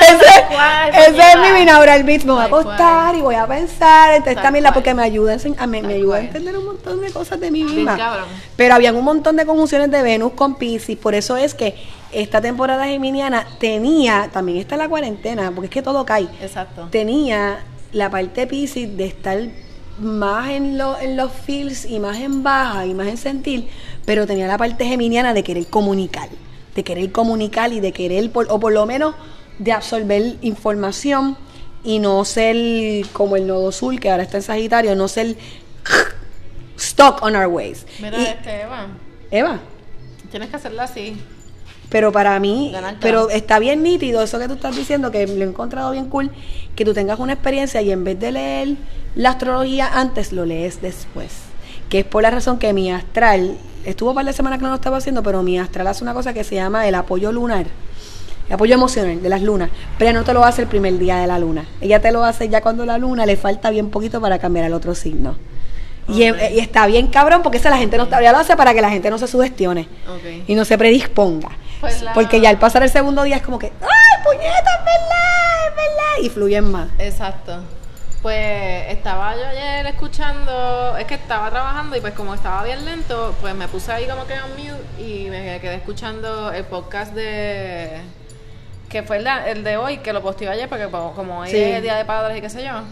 A: ese ese es mi binaural beats. Me voy a acostar y voy a pensar en esta
C: Tal
A: mierda
C: cual.
A: porque me ayuda, a me, me ayuda a entender un montón de cosas de mi
C: Bien
A: vida.
C: cabrón.
A: Pero habían un montón de conjunciones de Venus con Pisces, por eso es que esta temporada geminiana tenía, también está la cuarentena, porque es que todo cae,
C: Exacto.
A: tenía la parte Pisces de estar más en, lo- en los feels y más en baja y más en sentir, pero tenía la parte geminiana de querer comunicar, de querer comunicar y de querer, por- o por lo menos de absorber información y no ser como el nodo sur, que ahora está en Sagitario, no ser stuck on our ways.
C: Mira,
A: Y-
C: este, Eva,
A: Eva,
C: tienes que hacerla así.
A: pero para mí, pero está bien nítido eso que tú estás diciendo, que lo he encontrado bien cool, que tú tengas una experiencia y en vez de leer la astrología antes, lo lees después. Que es por la razón que mi astral, estuvo un par de semanas que no lo estaba haciendo, pero mi astral hace una cosa que se llama el apoyo lunar. El apoyo emocional de las lunas. Pero ella no te lo hace el primer día de la luna. Ella te lo hace ya cuando la luna le falta bien poquito para cambiar al otro signo. Y, está bien cabrón porque esa la gente no está, ella lo hace para que la gente no se sugestione y no se predisponga.
C: Pues la-
A: Porque ya al pasar el segundo día es como que, ¡ay, puñeta, es verdad, es verdad! Y fluyen más.
C: Exacto. Pues estaba yo ayer escuchando, es que estaba trabajando y pues como estaba bien lento, pues me puse ahí como que on mute y me quedé escuchando el podcast de que fue el de, el de hoy, que lo posteé ayer porque como como hoy
A: Sí.
C: es Día de Padres y qué sé yo,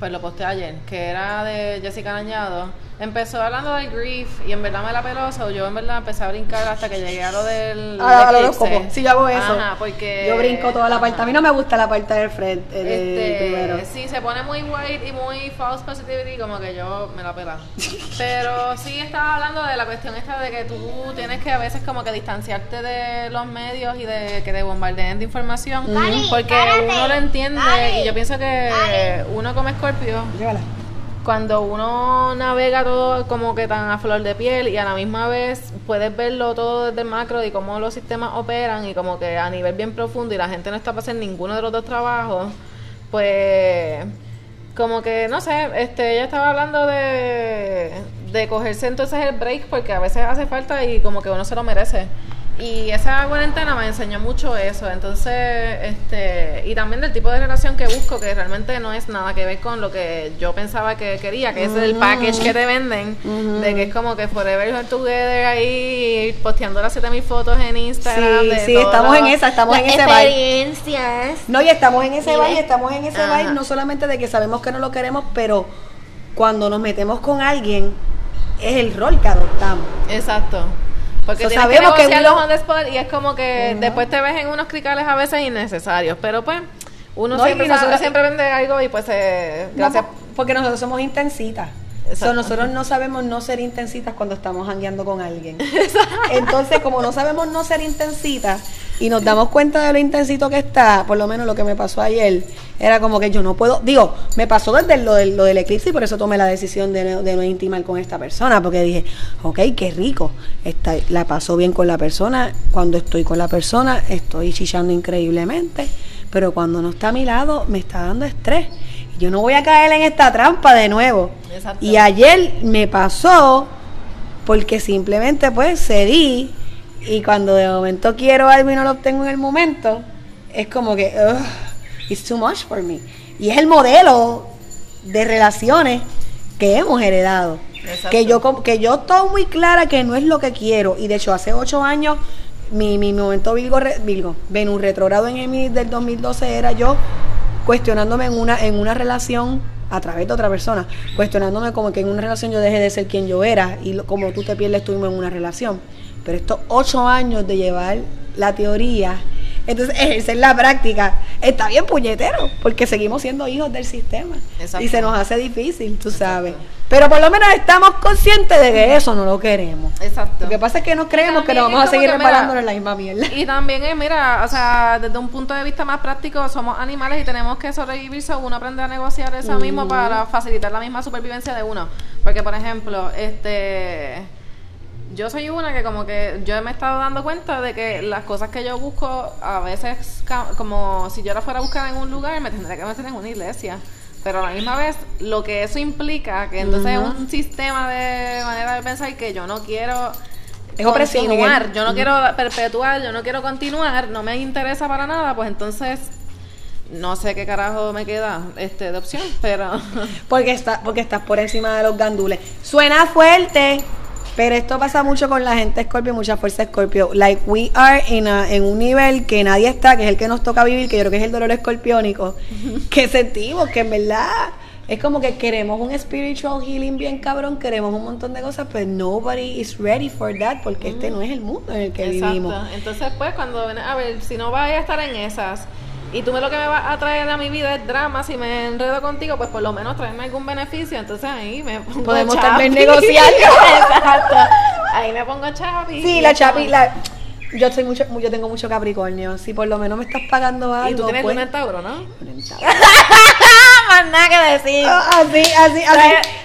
C: pues lo posteé ayer, que era de Jessica Arañado. Empezó hablando del grief y en verdad me la peló, so yo en verdad empecé a brincar hasta que llegué a lo del
A: al
C: eclipse.
A: horóscopo. Sí, yo hago eso.
C: Ajá, porque
A: Yo brinco toda la parte. A mí no me gusta la parte del frente,
C: este,
A: primero.
C: sí, se pone muy white y muy false positivity, como que yo me la pela. Pero sí estaba hablando de la cuestión esta de que tú tienes que a veces como que distanciarte de los medios y de que te bombardeen de información. Porque
B: párate.
C: uno lo entiende y yo pienso que uno como escorpio,
A: Llévala.
C: Cuando uno navega todo como que tan a flor de piel y a la misma vez puedes verlo todo desde el macro y cómo los sistemas operan y como que a nivel bien profundo y la gente no está para hacer ninguno de los dos trabajos, pues como que no sé, este ella estaba hablando de de cogerse entonces el break porque a veces hace falta y como que uno se lo merece. Y esa cuarentena me enseñó mucho eso, entonces, este, y también del tipo de relación que busco, que realmente no es nada que ver con lo que yo pensaba que quería, que es el package que te venden, de que es como que forever you're together ahí, posteando las 7000 fotos en Instagram.
A: Sí,
C: de
A: sí,
C: todo
A: estamos
C: lo-
A: en esa, estamos en ese vibe.
B: experiencias.
A: No, y estamos en ese baile, estamos en ese
C: Ajá.
A: baile, no solamente de que sabemos que no lo queremos, pero cuando nos metemos con alguien es el rol que adoptamos.
C: Exacto. Porque
A: So,
C: tienes
A: sabemos
C: que
A: uno-
C: on the spot y es como que después te ves en unos cricales a veces innecesarios. Pero pues, uno
A: No,
C: siempre,
A: nosotros-
C: siempre vende algo y pues eh, gracias.
A: No, porque nosotros somos intensitas. So, nosotros no sabemos no ser intensitas cuando estamos jangueando con alguien. Entonces, como no sabemos no ser intensitas y nos damos cuenta de lo intensito que está, por lo menos lo que me pasó ayer, era como que yo no puedo, digo, me pasó desde lo del, lo del eclipse y por eso tomé la decisión de no, de no intimar con esta persona, porque dije, ok, qué rico, está, la paso bien con la persona, cuando estoy con la persona estoy chillando increíblemente, pero cuando no está a mi lado me está dando estrés. Yo no voy a caer en esta trampa de nuevo.
C: Exacto.
A: Y ayer me pasó porque simplemente pues cedí y cuando de momento quiero algo y no lo obtengo en el momento, es como que, ugh, it's too much for me. Y es el modelo de relaciones que hemos heredado.
C: Exacto.
A: Que yo, que yo estoy muy clara que no es lo que quiero. Y de hecho, hace ocho años, mi, mi momento Virgo, Virgo Venus retrogrado en Emi del 2012 era yo cuestionándome en una, en una relación a través de otra persona, cuestionándome como que en una relación yo dejé de ser quien yo era y lo- como tú te pierdes tú mismo en una relación. Pero estos ocho años de llevar la teoría, entonces ejercer la práctica, está bien puñetero, porque seguimos siendo hijos del sistema.
C: Exacto.
A: Y se nos hace difícil, tú sabes. Pero por lo menos estamos conscientes de que eso no lo queremos.
C: Exacto.
A: Lo que pasa es que nos creemos que nos vamos a seguir reparándonos en la misma mierda.
C: Y también es, mira, o sea, desde un punto de vista más práctico, somos animales y tenemos que sobrevivir, so uno aprende a negociar eso mismo para facilitar la misma supervivencia de uno. Porque, por ejemplo, este yo soy una que como que yo me he estado dando cuenta de que las cosas que yo busco a veces como si yo la fuera a buscar en un lugar me tendría que meter en una iglesia. Pero a la misma vez lo que eso implica que entonces es un sistema de manera de pensar que yo no quiero
A: Es opresión,
C: continuar, yo no quiero perpetuar, yo no quiero continuar, no me interesa para nada, pues entonces no sé qué carajo me queda este de opción, pero
A: Porque, está, porque estás por encima de los gandules. Suena fuerte, pero esto pasa mucho con la gente Scorpio, mucha fuerza Scorpio. Like we are in a- en un nivel que nadie está, que es el que nos toca vivir, que yo creo que es el dolor escorpiónico, que sentimos que en verdad es como que queremos un spiritual healing bien cabrón, queremos un montón de cosas, pero nobody is ready for that porque este no es el mundo en el que vivimos.
C: Exacto. Entonces, pues, cuando a ver, si no vas a estar en esas y tú me lo que me vas a traer a mi vida es drama, si me enredo contigo, pues por lo menos traerme algún beneficio. Entonces ahí me pongo
A: Podemos
C: chapi.
A: también negociar.
C: Exacto. Ahí me pongo chapi.
A: Sí, la chapi, la, yo soy mucho, yo tengo mucho Capricornio. Si por lo menos me estás pagando algo,
C: Y tú tienes
A: pues-
C: luna en Tauro, ¿no?
A: Tauro.
C: Más nada que decir.
A: Ah, Así, así, así.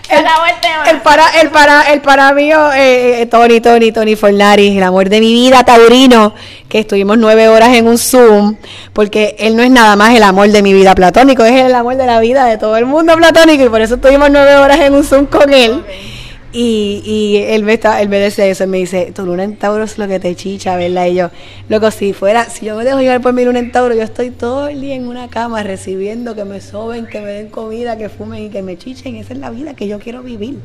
C: Se- se acabó el tema.
A: el para, el para, el para mío, eh, eh, Tony, Tony, Tony Fornari, el amor de mi vida, Taurino, que estuvimos nueve horas en un Zoom, porque él no es nada más el amor de mi vida platónico, es el amor de la vida de todo el mundo platónico, y por eso estuvimos nueve horas en un Zoom con él. Y, y él me está, él me decía eso, él me dice, tu luna en Tauro es lo que te chicha, ¿verdad? Y yo, loco, si fuera, si yo me dejo llevar por mi luna en Tauro, yo estoy todo el día en una cama recibiendo que me soben, que me den comida, que fumen y que me chichen. Esa es la vida que yo quiero vivir.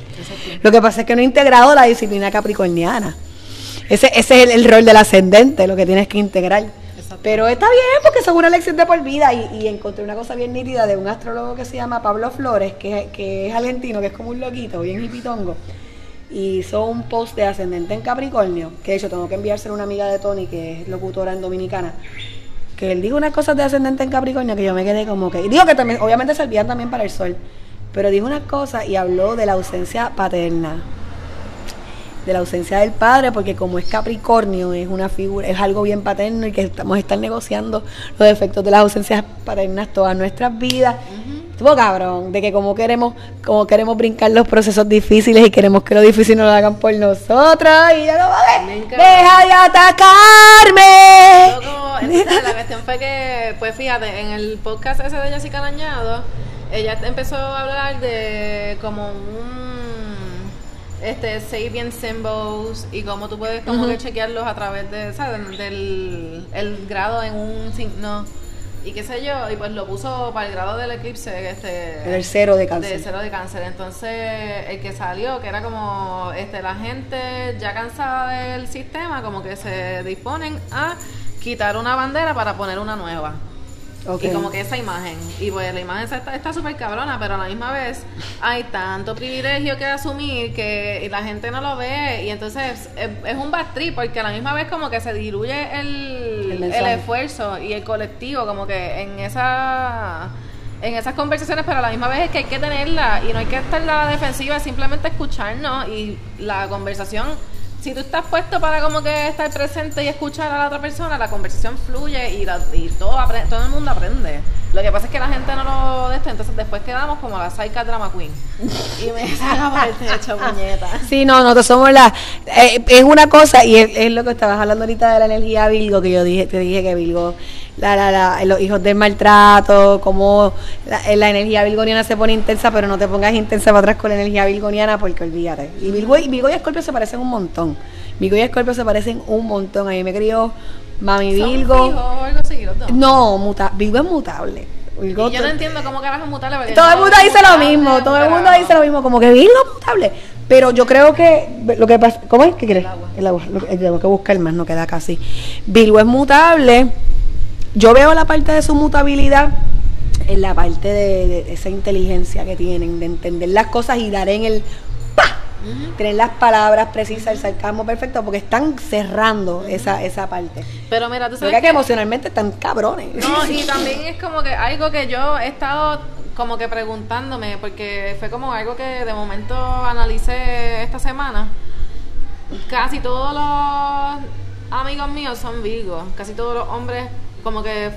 A: Lo que pasa es que no he integrado la disciplina capricorniana. Ese, ese es el, el rol del ascendente, lo que tienes que integrar. Pero está bien, porque son una lección de por vida. Y, y encontré una cosa bien nítida de un astrólogo que se llama Pablo Flores, que, que es argentino, que es como un loquito, bien hipitongo. Y hizo un post de ascendente en Capricornio, que de hecho tengo que enviárselo a una amiga de Tony, que es locutora en Dominicana. Que él dijo unas cosas de ascendente en Capricornio que yo me quedé como que. Y digo que también, obviamente servían también para el sol. Pero dijo unas cosas y habló de la ausencia paterna de la ausencia del padre, porque como es Capricornio, es una figura, es algo bien paterno y que estamos a estar negociando los efectos de las ausencias paternas todas nuestras vidas. Estuvo cabrón, de que como queremos, como queremos brincar los procesos difíciles y queremos que lo difícil no lo hagan por nosotros, y que,
C: Me encanta.
A: deja de atacarme.
C: La cuestión fue que, pues fíjate, en el podcast ese de Jessica Lañado, ella empezó a hablar de como un este Sabian symbols y cómo tú puedes como que chequearlos a través de, ¿sabes? del el grado en un signo y qué sé yo, y pues lo puso para el grado del eclipse este
A: El cero de cáncer.
C: de cero de cáncer. Entonces, el que salió, que era como este la gente ya cansada del sistema, como que se disponen a quitar una bandera para poner una nueva. Y como que esa imagen. Y pues la imagen está súper cabrona, pero a la misma vez hay tanto privilegio que asumir que la gente no lo ve. Y entonces es, es un bad trip porque a la misma vez como que se diluye el,
A: El
C: esfuerzo y el colectivo, como que en esa en esas conversaciones, pero a la misma vez es que hay que tenerla y no hay que estar a la defensiva, es simplemente escucharnos y la conversación, si tú estás puesto para como que estar presente y escuchar a la otra persona, la conversación fluye y, la- y todo, apre- todo el mundo aprende. Lo que pasa es que la gente no lo de entonces después quedamos como la Saika Drama Queen. Y me saca por el techo, puñeta.
A: Sí, no, nosotros somos la... eh, es una cosa, y es, es lo que estabas hablando ahorita de la energía Virgo, que yo dije, te dije que Virgo, la, la, la, los hijos del maltrato, como la, energía virgoniana se pone intensa, pero no te pongas intensa para atrás con la energía virgoniana, porque olvídate. Y Virgo, y Virgo y Escorpio se parecen un montón. Virgo y Escorpio se parecen un montón. A mí me crió Mami
C: ¿Son
A: Virgo.
C: algo así, los dos?
A: No, muta, Virgo es mutable. Virgo
C: Y yo no entiendo cómo carajo es mutable. porque
A: todo el mundo dice lo mismo, todo el mundo dice lo mismo, como que Virgo es mutable. Pero yo creo que lo que pasa, ¿cómo es? ¿Qué quieres? El agua. lo que- tengo que buscar más, no queda casi. Virgo es mutable. Yo veo la parte de su mutabilidad en la parte de, de esa inteligencia que tienen, de entender las cosas y dar en el ¡pa! Tener las palabras precisas, el sarcasmo perfecto, porque están cerrando esa, esa parte.
C: Pero mira, tú sabes
A: Porque que emocionalmente están cabrones.
C: No, y también es como que algo que yo he estado como que preguntándome, porque fue como algo que de momento analicé esta semana. Casi todos los amigos míos son Virgos, casi todos los hombres como que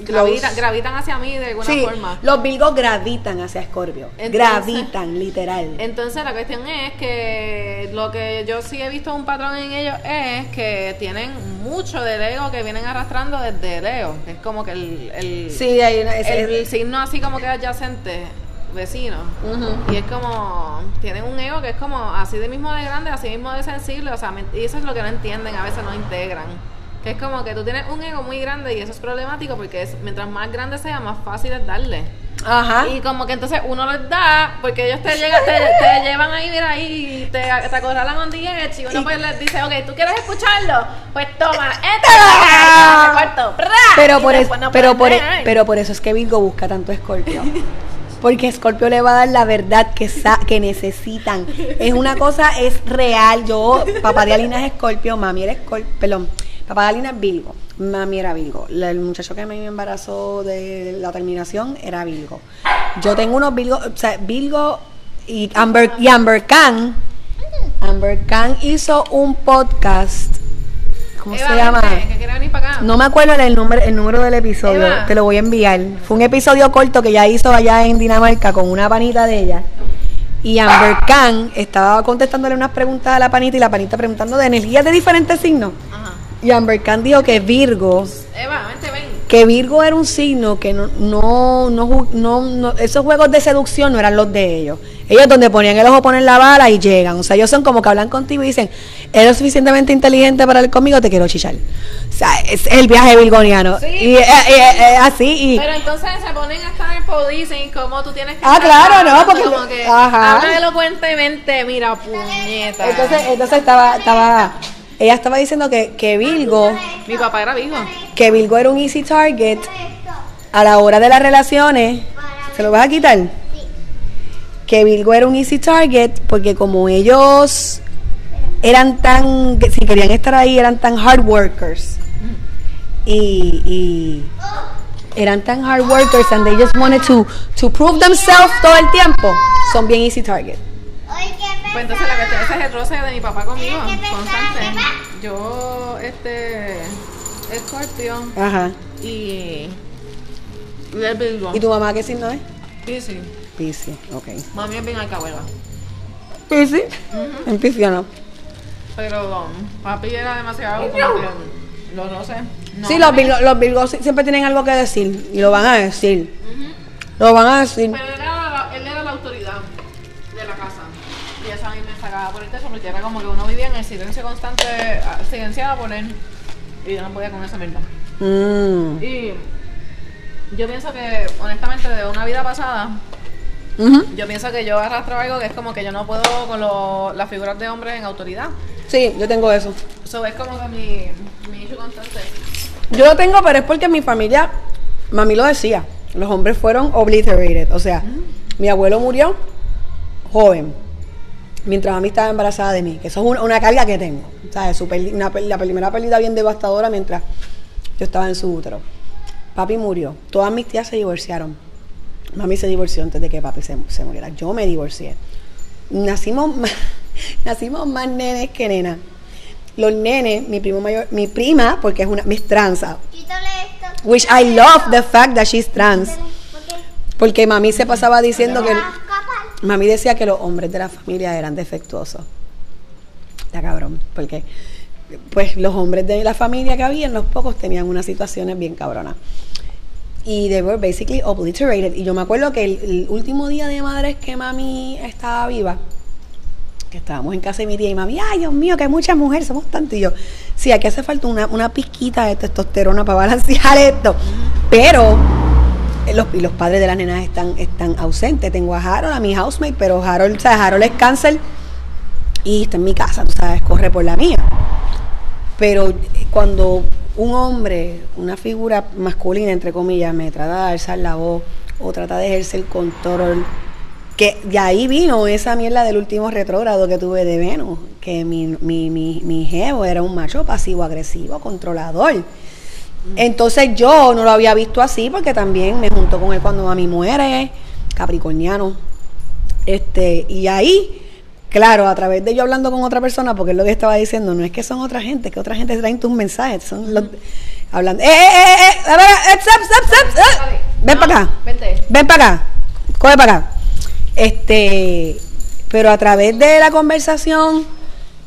C: gravitan, gravitan hacia mí de alguna
A: Sí,
C: forma.
A: los Virgos gravitan hacia Escorpio. Gravitan, literal.
C: Entonces la cuestión es que lo que yo sí he visto un patrón en ellos es que tienen mucho del ego que vienen arrastrando desde Leo, es como que el, el,
A: sí, hay una. ese-
C: el signo así como que adyacente, vecino. Y es como, tienen un ego que es como así de mismo de grande, así mismo de sensible, o sea, y eso es lo que no entienden, a veces no integran. Que es como que tú tienes un ego muy grande y eso es problemático porque es, mientras más grande sea, más fácil es darle.
A: Ajá.
C: Y como que entonces uno les da, porque ellos te llegan, te, te llevan ahí, mira ahí, y te, te acorralan on the edge, y uno pues les dice, ok, ¿tú quieres escucharlo? Pues toma, ¡pra!
A: Pero
C: Y
A: por,
C: no
A: pero, por,
C: dejar.
A: pero por eso es que Virgo busca tanto a Escorpio. Porque Escorpio le va a dar la verdad que, sa- que necesitan. Es una cosa, es real. Yo, papá de Alina es Escorpio, mami era Escorpio, perdón, papá de Alina es Virgo, mami era Virgo. El muchacho que me embarazó de la terminación era Virgo. Yo tengo unos Virgo, o sea, Virgo y Amber, y Amber Khan. Amber Khan hizo un podcast. ¿Cómo
C: Eva,
A: se llama?
C: que venir para acá.
A: No me acuerdo el número, el número del episodio,
C: Eva.
A: te lo voy a enviar. Fue un episodio corto que ella hizo allá en Dinamarca con una panita de ella. Y Amber Khan estaba contestándole unas preguntas a la panita y la panita preguntando de energías de diferentes signos.
C: Ajá.
A: Y Amber Khan dijo que Virgo,
C: Eva, vente, ven.
A: que Virgo era un signo que no, no, no, ju- no, no- esos juegos de seducción no eran los de ellos. Ellos donde ponían el ojo ponen la bala y llegan. O sea, ellos son como que hablan contigo y dicen, eres suficientemente inteligente para hablar conmigo, te quiero chichar. O sea, es el viaje virgoniano.
C: Sí.
A: Y eh, eh, eh, así, y
C: Pero entonces se ponen a estar en policing como tú tienes que
A: Ah, claro, no, porque-
C: como que
A: ajá.
C: habla elocuentemente, mira, puñeta.
A: entonces, entonces estaba, estaba, ella estaba diciendo que, que Virgo,
C: mi papá era vivo.
A: que Virgo era un easy target a la hora de las relaciones. ¿Se lo vas a quitar?
B: Sí.
A: que Virgo era un easy target porque como ellos eran tan, si querían estar ahí, eran tan hard workers y, y eran tan hard workers and they just wanted to, to prove themselves todo el tiempo, son bien easy target.
B: Oye, ¿qué
C: Pues entonces la cuestión, ese es el roce de mi papá conmigo, constante. Yo, este, Scorpio
A: Ajá.
C: y, y el Virgo.
A: ¿Y tu mamá qué signo es?
C: Sí.
A: Piscis, ok.
C: Mami es bien alcahuela.
A: Piscis, en Piscis no.
C: Pero um, papi era demasiado como que los roces. no,
A: sí, los Virgos, los Virgos siempre tienen algo que decir y lo van a decir. Lo van a decir.
C: Pero él era, la, él era la autoridad porque era como que uno vivía en el silencio constante, ah, silenciado por él. Y yo no podía con esa mierda.
A: Mm.
C: Y yo pienso que, honestamente, de una vida pasada, yo pienso que yo arrastro algo que es como que yo no puedo con lo- las figuras de hombres en autoridad.
A: Sí, yo tengo eso.
C: Eso es como que mi, mi issue constante.
A: Yo lo tengo, pero es porque mi familia Mami lo decía, los hombres fueron obliterated. O sea, mi abuelo murió joven, mientras mami estaba embarazada de mí, que eso es una, una carga que tengo. ¿sabes? Peli- una la primera pérdida bien devastadora mientras yo estaba en su útero. Papi murió, todas mis tías se divorciaron. Mami se divorció antes de que papi se, se muriera. Yo me divorcié. Nacimos más, nacimos más nenes que nenas. Los nenes, mi primo mayor, mi prima, porque es una, mis transa,
B: Quítale esto.
A: which I love the fact that she's trans,
B: porque
A: mami se pasaba diciendo que, mami decía que los hombres de la familia eran defectuosos. Ya cabrón, porque pues los hombres de la familia que había, los pocos tenían unas situaciones bien cabronas. Y they were basically obliterated. Y yo me acuerdo que el, último día de madres que mami estaba viva, que estábamos en casa de mi tía y mami, ay Dios mío, que hay muchas mujeres, somos tantos. Sí, aquí hace falta una, una pizquita de testosterona para balancear esto. Pero los, y los padres de las nenas están, están ausentes. Tengo a Harold, a mi housemate, pero Harold, sea, Harold es cáncer y está en mi casa, tú sabes, corre por la mía. Pero eh, cuando un hombre, una figura masculina, entre comillas, me trata de alzar la voz o trata de ejercer control, que de ahí vino esa mierda del último retrógrado que tuve de Venus, que mi, mi, mi, mi jevo era un macho pasivo-agresivo, controlador. Entonces yo no lo había visto así porque también me juntó con él cuando mami muere, capricorniano. Este, y ahí, claro, a través de yo hablando con otra persona, porque es lo que estaba diciendo, no es que son otra gente, que otra gente traen tus mensajes, son los hablando. ¡Eh, eh, eh! eh, a ver, eh, stop, stop, stop, eh. Ven para acá.
C: Vente.
A: Ven para acá. Coge para acá. Este, pero a través de la conversación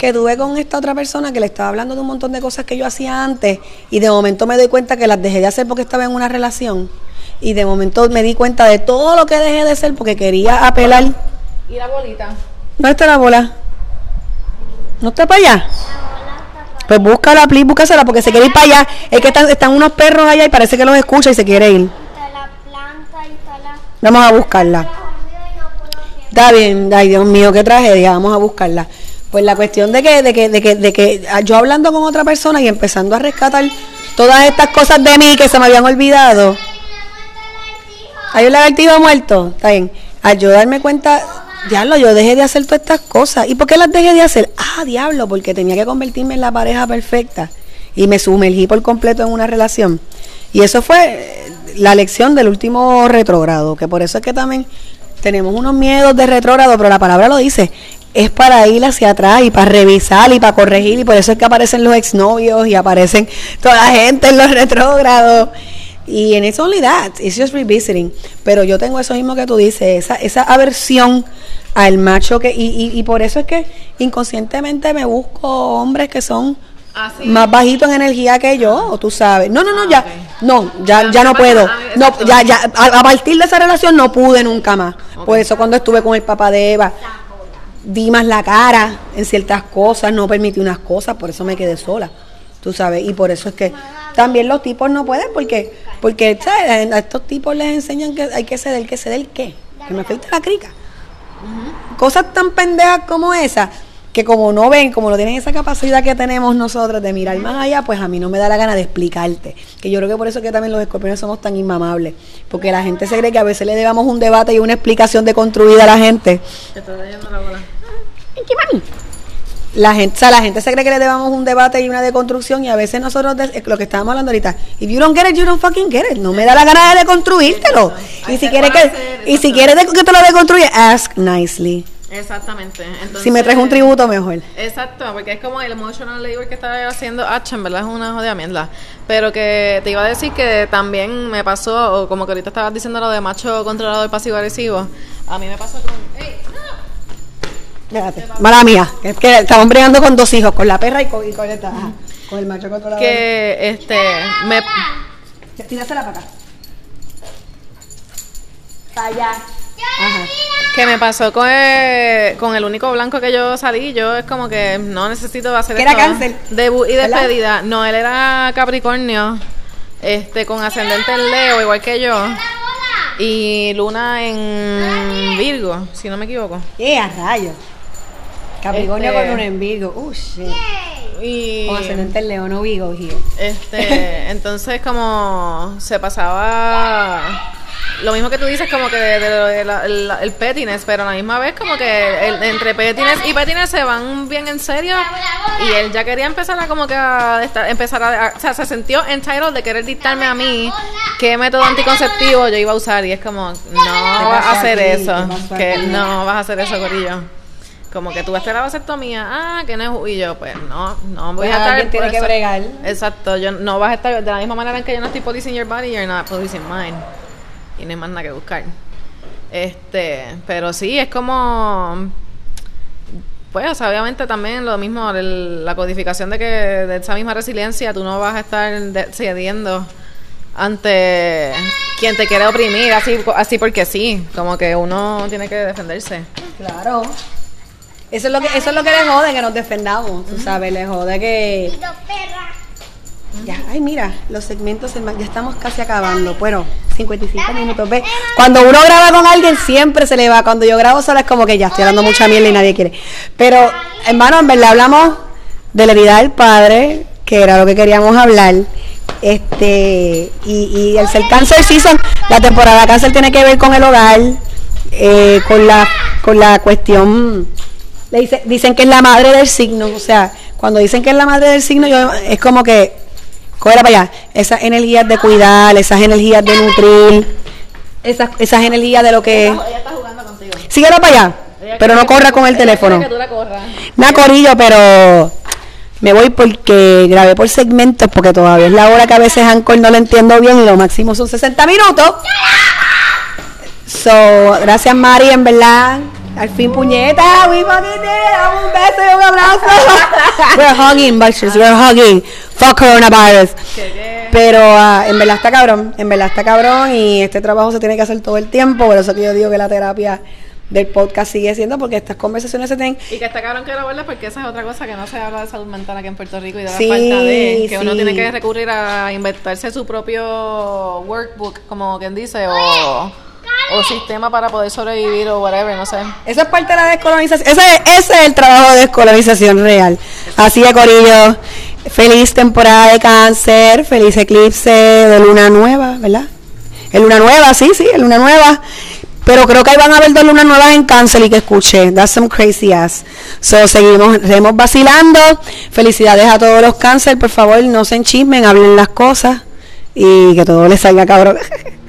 A: que tuve con esta otra persona que le estaba hablando de un montón de cosas que yo hacía antes y de momento me doy cuenta que las dejé de hacer porque estaba en una relación y de momento me di cuenta de todo lo que dejé de hacer porque quería apelar.
C: Y la bolita.
A: ¿Dónde está la bola? ¿No está para allá? Pues búscala, please, búscasela porque se quiere ir para allá. Es que están, están unos perros allá y parece que los escucha y se quiere ir.
B: La la...
A: Vamos a buscarla.
B: la.
A: Está bien, ay Dios mío, qué tragedia, vamos a buscarla. Pues la cuestión de que, de que, de que, de que yo hablando con otra persona y empezando a rescatar todas estas cosas de mí que se me habían olvidado. Hay un lagartijo muerto, está bien. Al yo darme cuenta, diablo, yo dejé de hacer todas estas cosas. ¿Y por qué las dejé de hacer? Ah, diablo, porque tenía que convertirme en la pareja perfecta. Y me sumergí por completo en una relación. Y eso fue eh, la lección del último retrógrado, que por eso es que también tenemos unos miedos de retrógrado, pero la palabra lo dice, es para ir hacia atrás y para revisar y para corregir, y por eso es que aparecen los exnovios y aparecen toda la gente en los retrógrados. Y en eso only that, it's just revisiting. Pero yo tengo eso mismo que tú dices, esa, esa aversión al macho que, y, y, y por eso es que inconscientemente me busco hombres que son
C: Así.
A: más bajitos en energía que yo, o tú sabes. No, no, no,
C: Ah,
A: ya, no, ya,
C: Ya,
A: ya no puedo.
C: ah,
A: No, ya, ya, a, a partir de esa relación no pude nunca más. Por eso cuando estuve con el papá de Eva, di más la cara en ciertas cosas, no permití unas cosas, por eso me quedé sola. Tú sabes, y por eso es que también los tipos no pueden, porque, porque a estos tipos les enseñan que hay que ceder, que ceder qué, que me afecta la crica. Cosas tan pendejas como esas, que como no ven, como no tienen esa capacidad que tenemos nosotros de mirar más allá, pues a mí no me da la gana de explicarte. Que yo creo que por eso que también los escorpiones somos tan inmamables. Porque la gente se cree que a veces le debamos un debate y una explicación deconstruida a la gente.
C: Te estoy leyendo la bola.
A: ¿Qué mami? La gente, o sea, la gente se cree que le debamos un debate y una deconstrucción y a veces nosotros, es lo que estábamos hablando ahorita, if you don't get it, you don't fucking get it. No me da la gana de deconstruírtelo. Y si quieres que, y si quieres que te lo deconstruya, ask nicely.
C: Exactamente. Entonces,
A: Si me traes un tributo, mejor.
C: Exacto, porque es como el emotional labor que estaba haciendo H, en verdad es una jodida mierda. Pero que te iba a decir que también me pasó, o como que ahorita estabas diciendo lo de macho controlador pasivo agresivo. A mí me pasó con. ¡Ey!
A: Espérate, mala mía. Es que estamos bregando con dos hijos, con la perra y con, y con esta, con el macho controlador.
C: Que este. Me,
A: Tírasela para acá. Para allá. Ajá.
C: que me pasó con el, con el único blanco que yo salí. Yo es como que no necesito hacer
A: Que era
C: esto.
A: cáncer.
C: Debut y
A: ¿Verdad?
C: despedida. No, él era Capricornio. Este, con ascendente en Leo, igual que yo. Y Luna en Virgo, si no me equivoco.
A: ¡Eh, a rayos! Capricornio
C: Este-
A: con un en Virgo. Uh, shit.
C: Y
A: Con ascendente en León o Vigo, here.
C: este, entonces como se pasaba lo mismo que tú dices como que de, de lo de la- el, el pettiness, pero a la misma vez como que el- entre pettiness y pettiness se van bien en serio y él ya quería empezar a como que a estar- empezar a, a- o sea, se sintió entitled de querer dictarme a mí qué método anticonceptivo yo iba a usar y es como no vas a hacer
A: a
C: eso,
A: ¿Qué pasó
C: que no vas a hacer eso, gorillo. Como que tú vas a hacer la vasectomía, ah, que no es, y yo, pues no, no voy
A: Pues
C: a estar.
A: alguien tiene que bregar.
C: Exacto, yo no vas a estar, de la misma manera en que yo no estoy policing your body, you're not policing mine. Y no hay más nada que buscar. Este, pero sí, es como. Pues, o sea, obviamente también lo mismo, el- la codificación de que de esa misma resiliencia tú no vas a estar cediendo ante quien te quiere oprimir, así, así porque sí, como que uno tiene que defenderse.
A: Claro. Eso es lo que eso es lo que le jode que nos defendamos, tú sabes, le jode que ya, ay, mira, los segmentos ya estamos casi acabando. Bueno, 55 minutos, ve. Cuando uno graba con alguien siempre se le va, cuando yo grabo sola es como que ya estoy hablando mucha mierda y nadie quiere. Pero hermano, en verdad hablamos de la herida del padre, que era lo que queríamos hablar. Este, y, y el ser cáncer season, la temporada cáncer tiene que ver con el hogar, eh, con la con la cuestión le dice, dicen que es la madre del signo, o sea, cuando dicen que es la madre del signo, yo es como que cógela para allá, esas energías de cuidar, esas energías de nutrir, esas, esas energías de lo que
C: Ella está jugando contigo.
A: síguelo para allá, pero no corra con el teléfono.
C: Que tú la corras.
A: Nada, Corillo, pero me voy porque grabé por segmentos, porque todavía es la hora que a veces Anchor no lo entiendo bien y lo máximo son 60 minutos. So, gracias Mari, en verdad. Al fin, puñeta, we fucking did. Dame un beso y un abrazo. we're hugging, bitches, we're hugging. Fuck coronavirus. Pero ah, en verdad está cabrón, en verdad está cabrón y este trabajo se tiene que hacer todo el tiempo, por eso que yo digo que la terapia del podcast sigue siendo porque estas conversaciones se tienen
C: Y que está cabrón que lo vuelvas porque esa es otra cosa que no se habla de salud mental aquí en Puerto Rico y de la falta de que uno tiene que recurrir a inventarse su propio workbook, como quien dice, o, o sistema para poder sobrevivir o whatever, no sé.
A: Eso es parte de la descolonización. Ese, ese es el trabajo de descolonización real. Así que, Corillo, feliz temporada de cáncer, feliz eclipse de luna nueva, ¿verdad? El luna nueva, sí, sí, el luna nueva. Pero creo que ahí van a haber dos lunas nuevas en cáncer y que escuché. That's some crazy ass. So, seguimos, seguimos vacilando. Felicidades a todos los cáncer. Por favor, no se enchismen, hablen las cosas y que todo les salga cabrón.